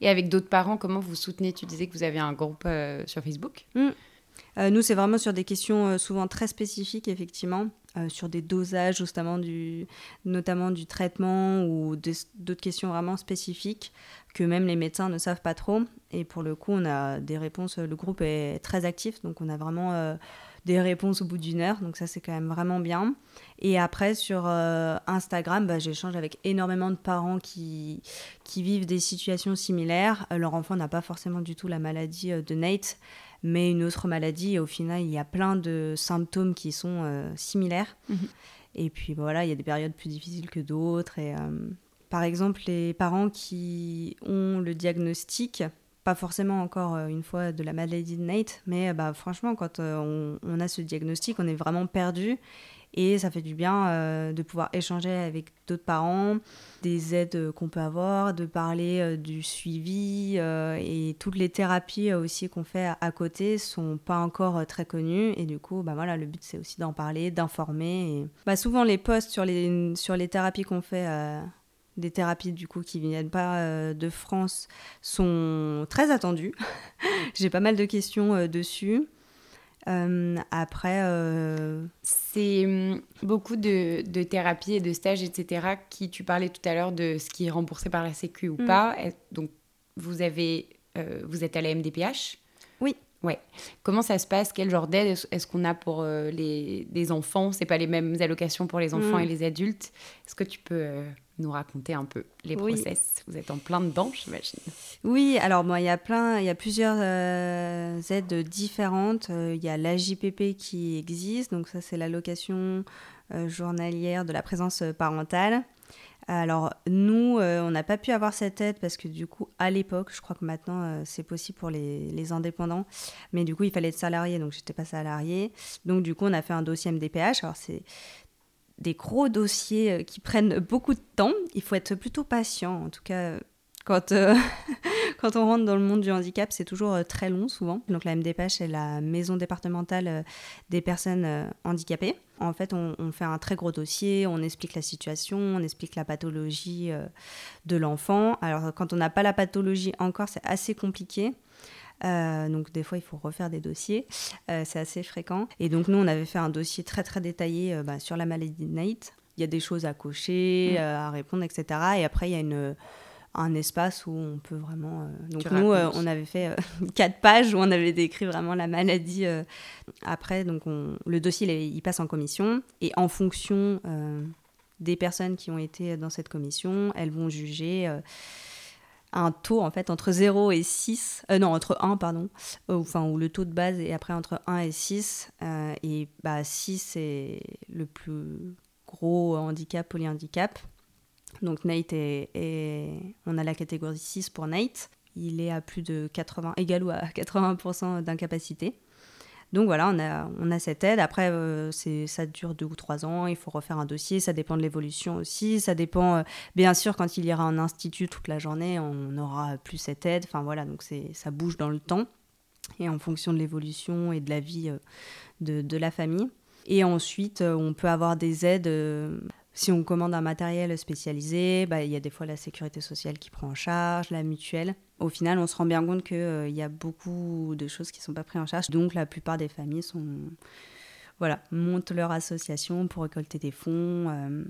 Speaker 1: Et avec d'autres parents, comment vous soutenez? Tu disais que vous avez un groupe euh, sur Facebook.
Speaker 2: Mm. Euh, nous, c'est vraiment sur des questions euh, souvent très spécifiques, effectivement, sur des dosages, justement, du, notamment du traitement ou d'autres questions vraiment spécifiques que même les médecins ne savent pas trop. Et pour le coup, on a des réponses. Le groupe est très actif, donc on a vraiment des réponses au bout d'une heure. Donc ça, c'est quand même vraiment bien. Et après, sur euh, Instagram, bah, j'échange avec énormément de parents qui, qui vivent des situations similaires. Euh, leur enfant n'a pas forcément du tout la maladie euh, de Nate, mais une autre maladie. Et au final, il y a plein de symptômes qui sont similaires. Mhm. Et puis voilà, il y a des périodes plus difficiles que d'autres. Et par exemple, les parents qui ont le diagnostic, pas forcément encore une fois de la maladie de Nate, mais bah, franchement, quand on, on, a ce diagnostic, on est vraiment perdu. Et ça fait du bien euh, de pouvoir échanger avec d'autres parents, des aides qu'on peut avoir, de parler euh, du suivi euh, et toutes les thérapies aussi qu'on fait à, côté sont pas encore très connues. Et du coup, bah voilà, le but c'est aussi d'en parler, d'informer. Bah, souvent les posts sur les, sur les thérapies qu'on fait des thérapies du coup qui viennent pas de France sont très attendues. J'ai pas mal de questions dessus. Euh, après, euh,
Speaker 1: c'est hum, beaucoup de, de thérapies et de stages, etc., qui tu parlais tout à l'heure de ce qui est remboursé par la Sécu ou mm. pas. Donc, vous, avez, euh, vous êtes à la MDPH
Speaker 2: Oui.
Speaker 1: Ouais. Comment ça se passe? Quel genre d'aide est-ce qu'on a pour les, les enfants? C'est pas les mêmes allocations pour les enfants mm. et les adultes. Est-ce que tu peux nous raconter un peu les process? Vous êtes en plein dedans, j'imagine.
Speaker 2: Oui, alors bon, il y a plein, il y a plusieurs euh, aides différentes. Euh, il y a l'AJPP qui existe, donc ça c'est l'allocation euh, journalière de la présence parentale. Alors nous, on n'a pas pu avoir cette aide parce que du coup, à l'époque, je crois que maintenant c'est possible pour les, indépendants, mais du coup il fallait être salarié, donc j'étais pas salarié. Donc du coup, on a fait un dossier MDPH. Alors c'est des gros dossiers euh, qui prennent beaucoup de temps. Il faut être plutôt patient, en tout cas. Quand, euh, quand on rentre dans le monde du handicap, c'est toujours euh, très long souvent. Donc la MDPH, c'est la maison départementale des personnes handicapées. En fait, on, on, fait un très gros dossier, on explique la situation, on explique la pathologie de l'enfant. Alors quand on n'a pas la pathologie encore, c'est assez compliqué. Euh, donc des fois, il faut refaire des dossiers. Euh, c'est assez fréquent. Et donc nous, on avait fait un dossier très très détaillé euh, bah, sur la maladie de Nate. Il y a des choses à cocher, mm. à répondre, etc. Et après, il y a une un espace où on peut vraiment. Donc nous, on avait fait quatre pages où on avait décrit vraiment la maladie. Après, donc le dossier il, passe en commission et en fonction des personnes qui ont été dans cette commission, elles vont juger un taux en fait entre 0 et 6, euh, non entre 1 pardon, euh, enfin ou le taux de base et après entre 1 et 6, euh, et bah 6 c'est le plus gros handicap, polyhandicap. Donc Nate est, on a la catégorie 6 pour Nate, il est à plus de 80, égal ou à 80% d'incapacité. Donc voilà, on a, on a cette aide. Après, euh, ça dure deux ou trois ans. Il faut refaire un dossier. Ça dépend de l'évolution aussi. Ça dépend, euh, bien sûr, quand il ira en institut toute la journée, on aura plus cette aide. Enfin voilà, donc ça bouge dans le temps et en fonction de l'évolution et de la vie euh, de, de, la famille. Et ensuite, on peut avoir des aides si on commande un matériel spécialisé, bah, il y a des fois la sécurité sociale qui prend en charge, la mutuelle. Au final, on se rend bien compte qu'il euh, y a beaucoup de choses qui ne sont pas prises en charge. Donc la plupart des familles voilà, montent leur association pour récolter des fonds. Euh.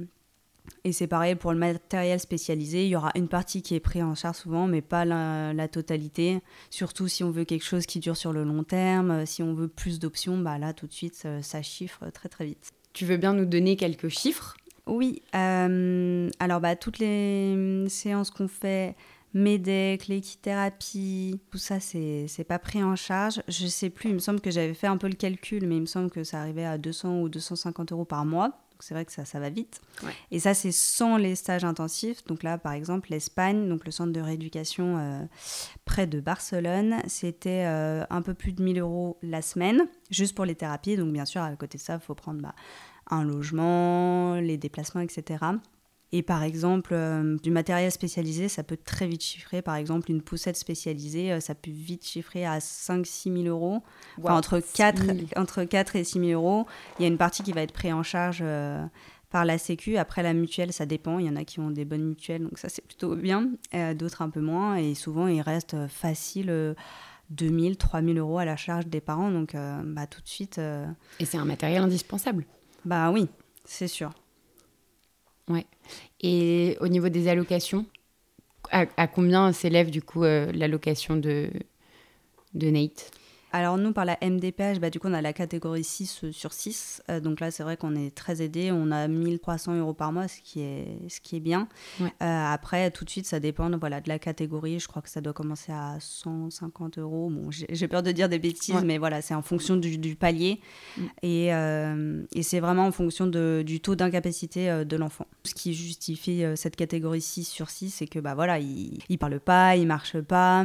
Speaker 2: et c'est pareil pour le matériel spécialisé. Il y aura une partie qui est prise en charge souvent, mais pas la, totalité. Surtout si on veut quelque chose qui dure sur le long terme. Si on veut plus d'options, bah là, tout de suite, ça chiffre très très vite.
Speaker 1: Tu veux bien nous donner quelques chiffres?
Speaker 2: Oui, euh, alors bah, toutes les séances qu'on fait, MEDEC, l'équithérapie, tout ça, c'est pas pris en charge. Je sais plus, il me semble que j'avais fait un peu le calcul, mais il me semble que ça arrivait à 200 ou 250 euros par mois. Donc c'est vrai que ça, ça va vite. Et ça, c'est sans les stages intensifs. Donc là, par exemple, l'Espagne, donc le centre de rééducation euh, près de Barcelone, c'était euh, un peu plus de 1000 euros la semaine, juste pour les thérapies. Donc bien sûr, à côté de ça, il faut prendre bah, un logement, les déplacements, etc. Et par exemple, euh, du matériel spécialisé, ça peut très vite chiffrer. Par exemple, une poussette spécialisée, euh, ça peut vite chiffrer à 5-6 000 euros. entre, 4, entre 4 et 6 000 euros. Il y a une partie qui va être prise en charge euh, par la Sécu. Après, la mutuelle, ça dépend. Il y en a qui ont des bonnes mutuelles, donc ça, c'est plutôt bien. D'autres, un peu moins. Et souvent, il reste facile. 2000, 3000 euros à la charge des parents, donc bah, tout de suite.
Speaker 1: Et c'est un matériel indispensable
Speaker 2: bah oui, c'est sûr.
Speaker 1: Ouais. Et au niveau des allocations, à, combien s'élève du coup euh, l'allocation de, de Nate?
Speaker 2: Alors nous, par la MDPH, bah, du coup, on a la catégorie 6 euh, sur 6. Euh, donc là, c'est vrai qu'on est très aidé. On a 1300 euros par mois, ce qui est, ce qui est bien. Euh, après, tout de suite, ça dépend voilà, de la catégorie. Je crois que ça doit commencer à 150 euros. Bon, j'ai peur de dire des bêtises, mais voilà, c'est en fonction du, palier. Mm. Et, et c'est vraiment en fonction de, du taux d'incapacité de l'enfant. Ce qui justifie cette catégorie 6 sur 6, c'est que bah, voilà, il ne parle pas, il marche pas.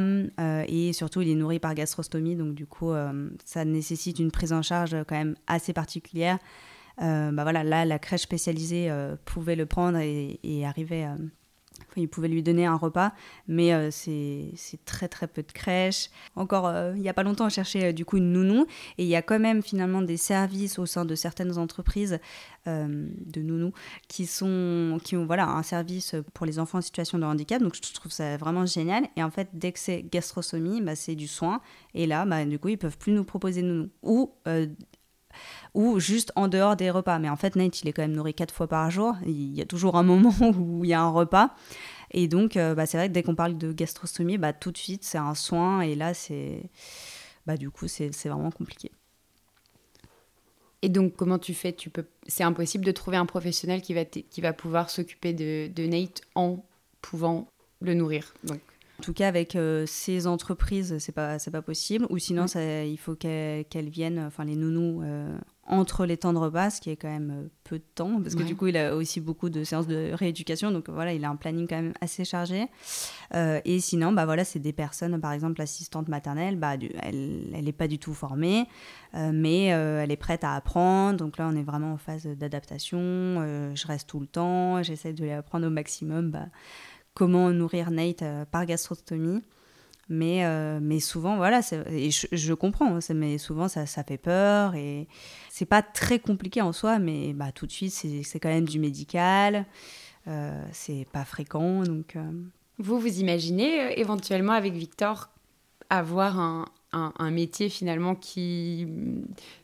Speaker 2: et surtout, il est nourri par gastrostomie. Donc du coup, euh, ça nécessite une prise en charge quand même assez particulière. Euh, bah voilà, là, la crèche spécialisée euh, pouvait le prendre et, et arriver il pouvait lui donner un repas, mais euh, c'est très très peu de crèches. Encore, euh, il n'y a pas longtemps, on cherchait euh, du coup une nounou, et il y a quand même finalement des services au sein de certaines entreprises de nounous qui, sont, qui ont voilà, un service pour les enfants en situation de handicap, donc je trouve ça vraiment génial. Et en fait, dès que c'est gastrosomie, bah, c'est du soin, et là, bah, du coup, ils peuvent plus nous proposer nounou. Ou ou juste en dehors des repas. Mais en fait, Nate, il est quand même nourri quatre fois par jour. Il y a toujours un moment où il y a un repas. Et donc, euh, bah, c'est vrai que dès qu'on parle de gastrostomie, bah, tout de suite, c'est un soin. Et là, c'est. Bah, du coup, c'est vraiment compliqué.
Speaker 1: Et donc, comment tu fais? Tu peux... C'est impossible de trouver un professionnel qui va, qui va pouvoir s'occuper de, de, Nate en pouvant le nourrir. Donc?
Speaker 2: En tout cas, avec euh, ces entreprises, c'est pas, pas possible. Ou sinon, ça, il faut qu'elles viennent, enfin les nounous, euh, entre les temps de repas, ce qui est quand même euh, peu de temps, parce que du coup, il a aussi beaucoup de séances de rééducation, donc voilà, il a un planning quand même assez chargé. Euh, et sinon, bah voilà, c'est des personnes, par exemple, l'assistante maternelle, bah, elle n'est pas du tout formée, mais elle est prête à apprendre, donc là, on est vraiment en phase d'adaptation, je reste tout le temps, j'essaie de lui apprendre au maximum bah, comment nourrir Nate par gastrostomie. Mais, euh, mais souvent, voilà, et je, comprends, hein, mais souvent ça, ça, fait peur et c'est pas très compliqué en soi, mais bah, tout de suite, c'est quand même du médical, euh, c'est pas fréquent. Donc, euh.
Speaker 1: Vous, vous imaginez éventuellement avec Victor avoir un, un, métier finalement qui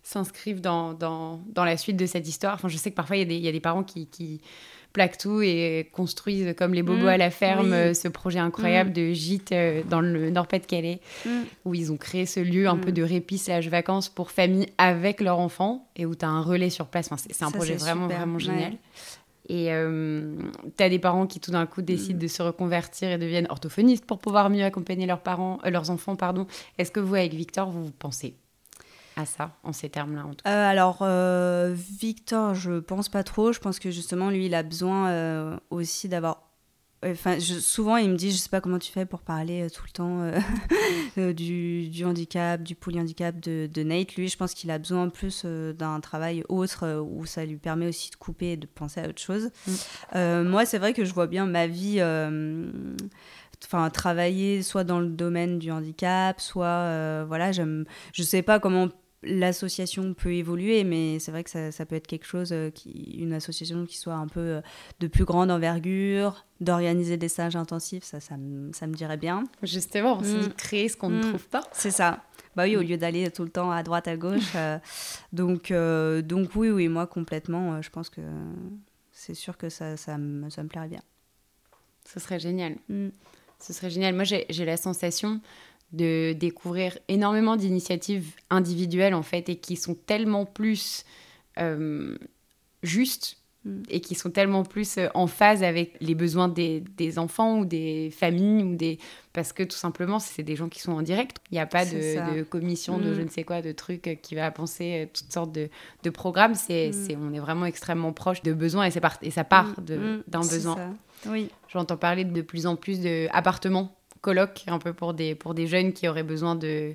Speaker 1: s'inscrive dans, dans, dans, la suite de cette histoire? Enfin, Je sais que parfois il y, y, a des parents qui plaquent tout et construisent comme les bobos mmh, à la ferme euh, ce projet incroyable mmh. de gîte euh, dans le Nord-Pas-de-Calais mmh. où ils ont créé ce lieu un peu de répit slash vacances pour familles avec leurs enfants et où tu as un relais sur place. Enfin, c'est un projet vraiment, vraiment génial. Et euh, tu as des parents qui tout d'un coup décident de se reconvertir et deviennent orthophonistes pour pouvoir mieux accompagner leurs parents, leurs enfants, pardon. Est-ce que vous, avec Victor, vous, vous pensez à ça, en ces termes-là en tout
Speaker 2: cas euh, Alors, euh, Victor, je pense pas trop. Je pense que justement, lui, il a besoin euh, aussi d'avoir. Enfin, souvent, il me dit, je sais pas comment tu fais pour parler tout le temps du, du, handicap, du polyhandicap de, de Nate. Lui, je pense qu'il a besoin plus d'un travail autre où ça lui permet aussi de couper et de penser à autre chose. Mm. moi, c'est vrai que je vois bien ma vie enfin travailler soit dans le domaine du handicap soit voilà j'aime je sais pas comment l'association peut évoluer, mais c'est vrai que ça, peut être quelque chose, euh, qui, une association qui soit un peu euh, de plus grande envergure, d'organiser des stages intensifs, ça, ça, me, ça me dirait bien.
Speaker 1: Justement, c'est de mm. créer ce qu'on ne mm. trouve pas.
Speaker 2: C'est ça. Bah oui, au lieu d'aller tout le temps à droite, à gauche. Euh, donc, donc oui, oui, moi complètement, je pense que c'est sûr que ça, ça, me, ça me plairait bien.
Speaker 1: Ce serait génial. Mm. Ce serait génial. Moi, j'ai la sensation de découvrir énormément d'initiatives individuelles en fait et qui sont tellement plus euh, justes mm. et qui sont tellement plus euh, en phase avec les besoins des, des, enfants ou des familles ou des parce que tout simplement c'est des gens qui sont en direct. Il n'y a pas de, commission de mm. je ne sais quoi de trucs qui va penser euh, toutes sortes de, de programmes. C'est mm. on est vraiment extrêmement proche de besoins et, et ça part d'un besoin.
Speaker 2: oui.
Speaker 1: J'entends parler de plus en plus d'appartements colloques un peu pour des, pour des jeunes qui auraient besoin de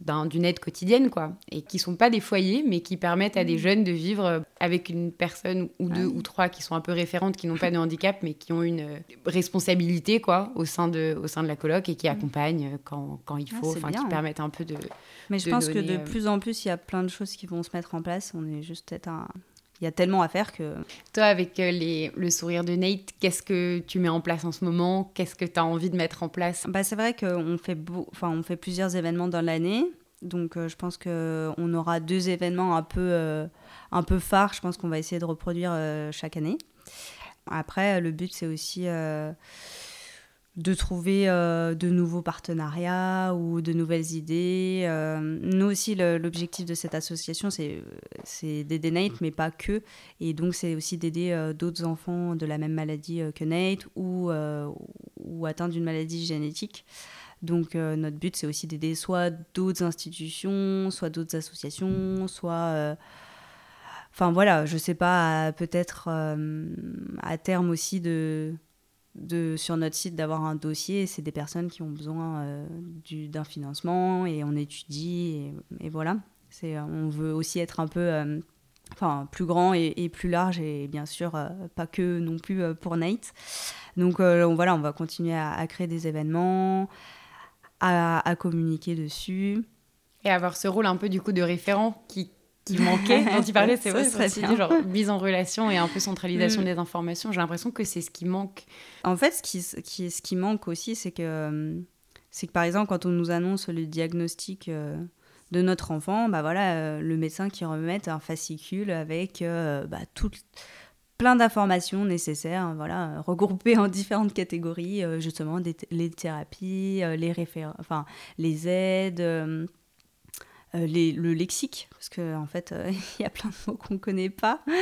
Speaker 1: d'une aide quotidienne, quoi, et qui sont pas des foyers, mais qui permettent à des mmh. jeunes de vivre avec une personne ou deux ou trois qui sont un peu référentes, qui n'ont pas de handicap, mais qui ont une euh, responsabilité, quoi, au sein de, au sein de la coloc et qui mmh. accompagnent quand, quand il ah, faut, enfin, qui permettent un peu de.
Speaker 2: Mais je pense que de euh, plus en plus, il y a plein de choses qui vont se mettre en place. On est juste peut-être un, il y a tellement à faire que...
Speaker 1: Toi, avec euh, les, le sourire de Nate, qu'est-ce que tu mets en place en ce moment? Qu'est-ce que tu as envie de mettre en place?
Speaker 2: Bah, C'est vrai qu'on fait, enfin, on fait plusieurs événements dans l'année. Donc euh, je pense qu'on aura deux événements un peu, euh, un peu phares. Je pense qu'on va essayer de reproduire chaque année. Après, le but, c'est aussi de trouver euh, de nouveaux partenariats ou de nouvelles idées. Euh, nous aussi, l'objectif de cette association, c'est d'aider Nate, mais pas que. Et donc, c'est aussi d'aider euh, d'autres enfants de la même maladie que Nate ou, ou atteints d'une maladie génétique. Donc, notre but, c'est aussi d'aider soit d'autres institutions, soit d'autres associations, soit... Enfin voilà, je sais pas, peut-être à terme aussi de sur notre site d'avoir un dossier. C'est des personnes qui ont besoin euh, d'un financement et on étudie et, voilà. C'est, on veut aussi être un peu euh, enfin, plus grand et, plus large et bien sûr euh, pas que non plus pour Nate. Donc on, voilà, on va continuer à, créer des événements, à, à, communiquer dessus.
Speaker 1: Et avoir ce rôle un peu du coup de référent qui, qui manquait, dont tu parlais, c'est vrai, c'est genre mise en relation et un peu centralisation mm. des informations. J'ai l'impression que c'est ce qui manque.
Speaker 2: En fait, ce qui, qui, ce qui manque aussi, c'est que, c'est que par exemple, quand on nous annonce le diagnostic euh, de notre enfant, bah voilà, euh, le médecin qui remet un fascicule avec euh, bah, tout, plein d'informations nécessaires, hein, voilà, regroupées en différentes catégories, justement les thérapies, les enfin les aides euh, le lexique, parce qu'en en fait, euh, il y a plein de mots qu'on ne connaît pas.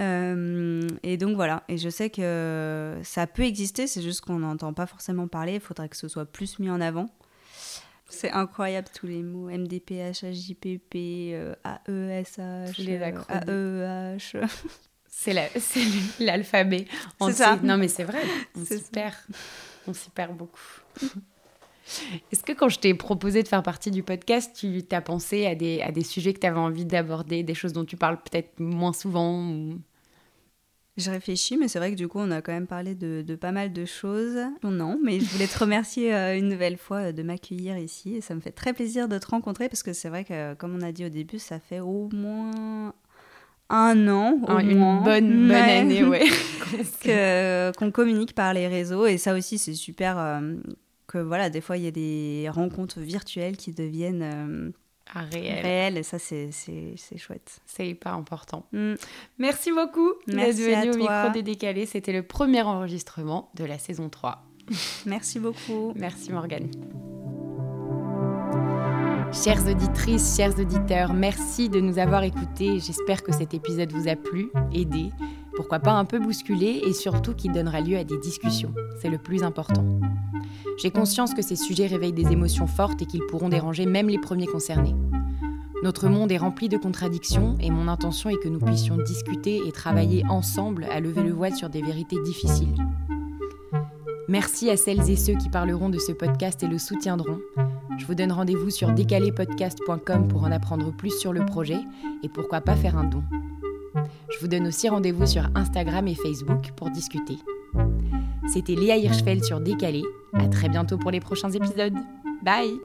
Speaker 2: Euh, et donc voilà, et je sais que ça peut exister, c'est juste qu'on n'entend pas forcément parler, il faudrait que ce soit plus mis en avant. C'est incroyable tous les mots, MDPH, HJPP, AESH, AEH.
Speaker 1: C'est l'alphabet. C'est ça. Non mais c'est vrai, on s'y perd. On s'y perd beaucoup. Est-ce que quand je t'ai proposé de faire partie du podcast, tu t'as pensé à des, à des sujets que tu avais envie d'aborder, des choses dont tu parles peut-être moins souvent ou...
Speaker 2: Je réfléchis, mais c'est vrai que du coup, on a quand même parlé de, de, pas mal de choses. Non, mais je voulais te remercier euh, une nouvelle fois euh, de m'accueillir ici. Et ça me fait très plaisir de te rencontrer parce que c'est vrai que, comme on a dit au début, ça fait au moins un an, au
Speaker 1: une bonne, bonne année, ouais.
Speaker 2: qu'on communique par les réseaux. Et ça aussi, c'est super. Euh, voilà, des fois, il y a des rencontres virtuelles qui deviennent euh,
Speaker 1: ah,
Speaker 2: réelles. Et ça, c'est chouette.
Speaker 1: C'est hyper important. Mm. Merci beaucoup d'être venu au micro des décalés. C'était le premier enregistrement de la saison 3.
Speaker 2: Merci beaucoup.
Speaker 1: Merci Morgane. Chères auditrices, chers auditeurs, merci de nous avoir écoutés. J'espère que cet épisode vous a plu, aidé, pourquoi pas un peu bousculé et surtout qu'il donnera lieu à des discussions. C'est le plus important. J'ai conscience que ces sujets réveillent des émotions fortes et qu'ils pourront déranger même les premiers concernés. Notre monde est rempli de contradictions et mon intention est que nous puissions discuter et travailler ensemble à lever le voile sur des vérités difficiles. Merci à celles et ceux qui parleront de ce podcast et le soutiendront. Je vous donne rendez-vous sur décalépodcast.com pour en apprendre plus sur le projet et pourquoi pas faire un don. Je vous donne aussi rendez-vous sur Instagram et Facebook pour discuter. C'était Léa Hirschfeld sur Décalé. À très bientôt pour les prochains épisodes. Bye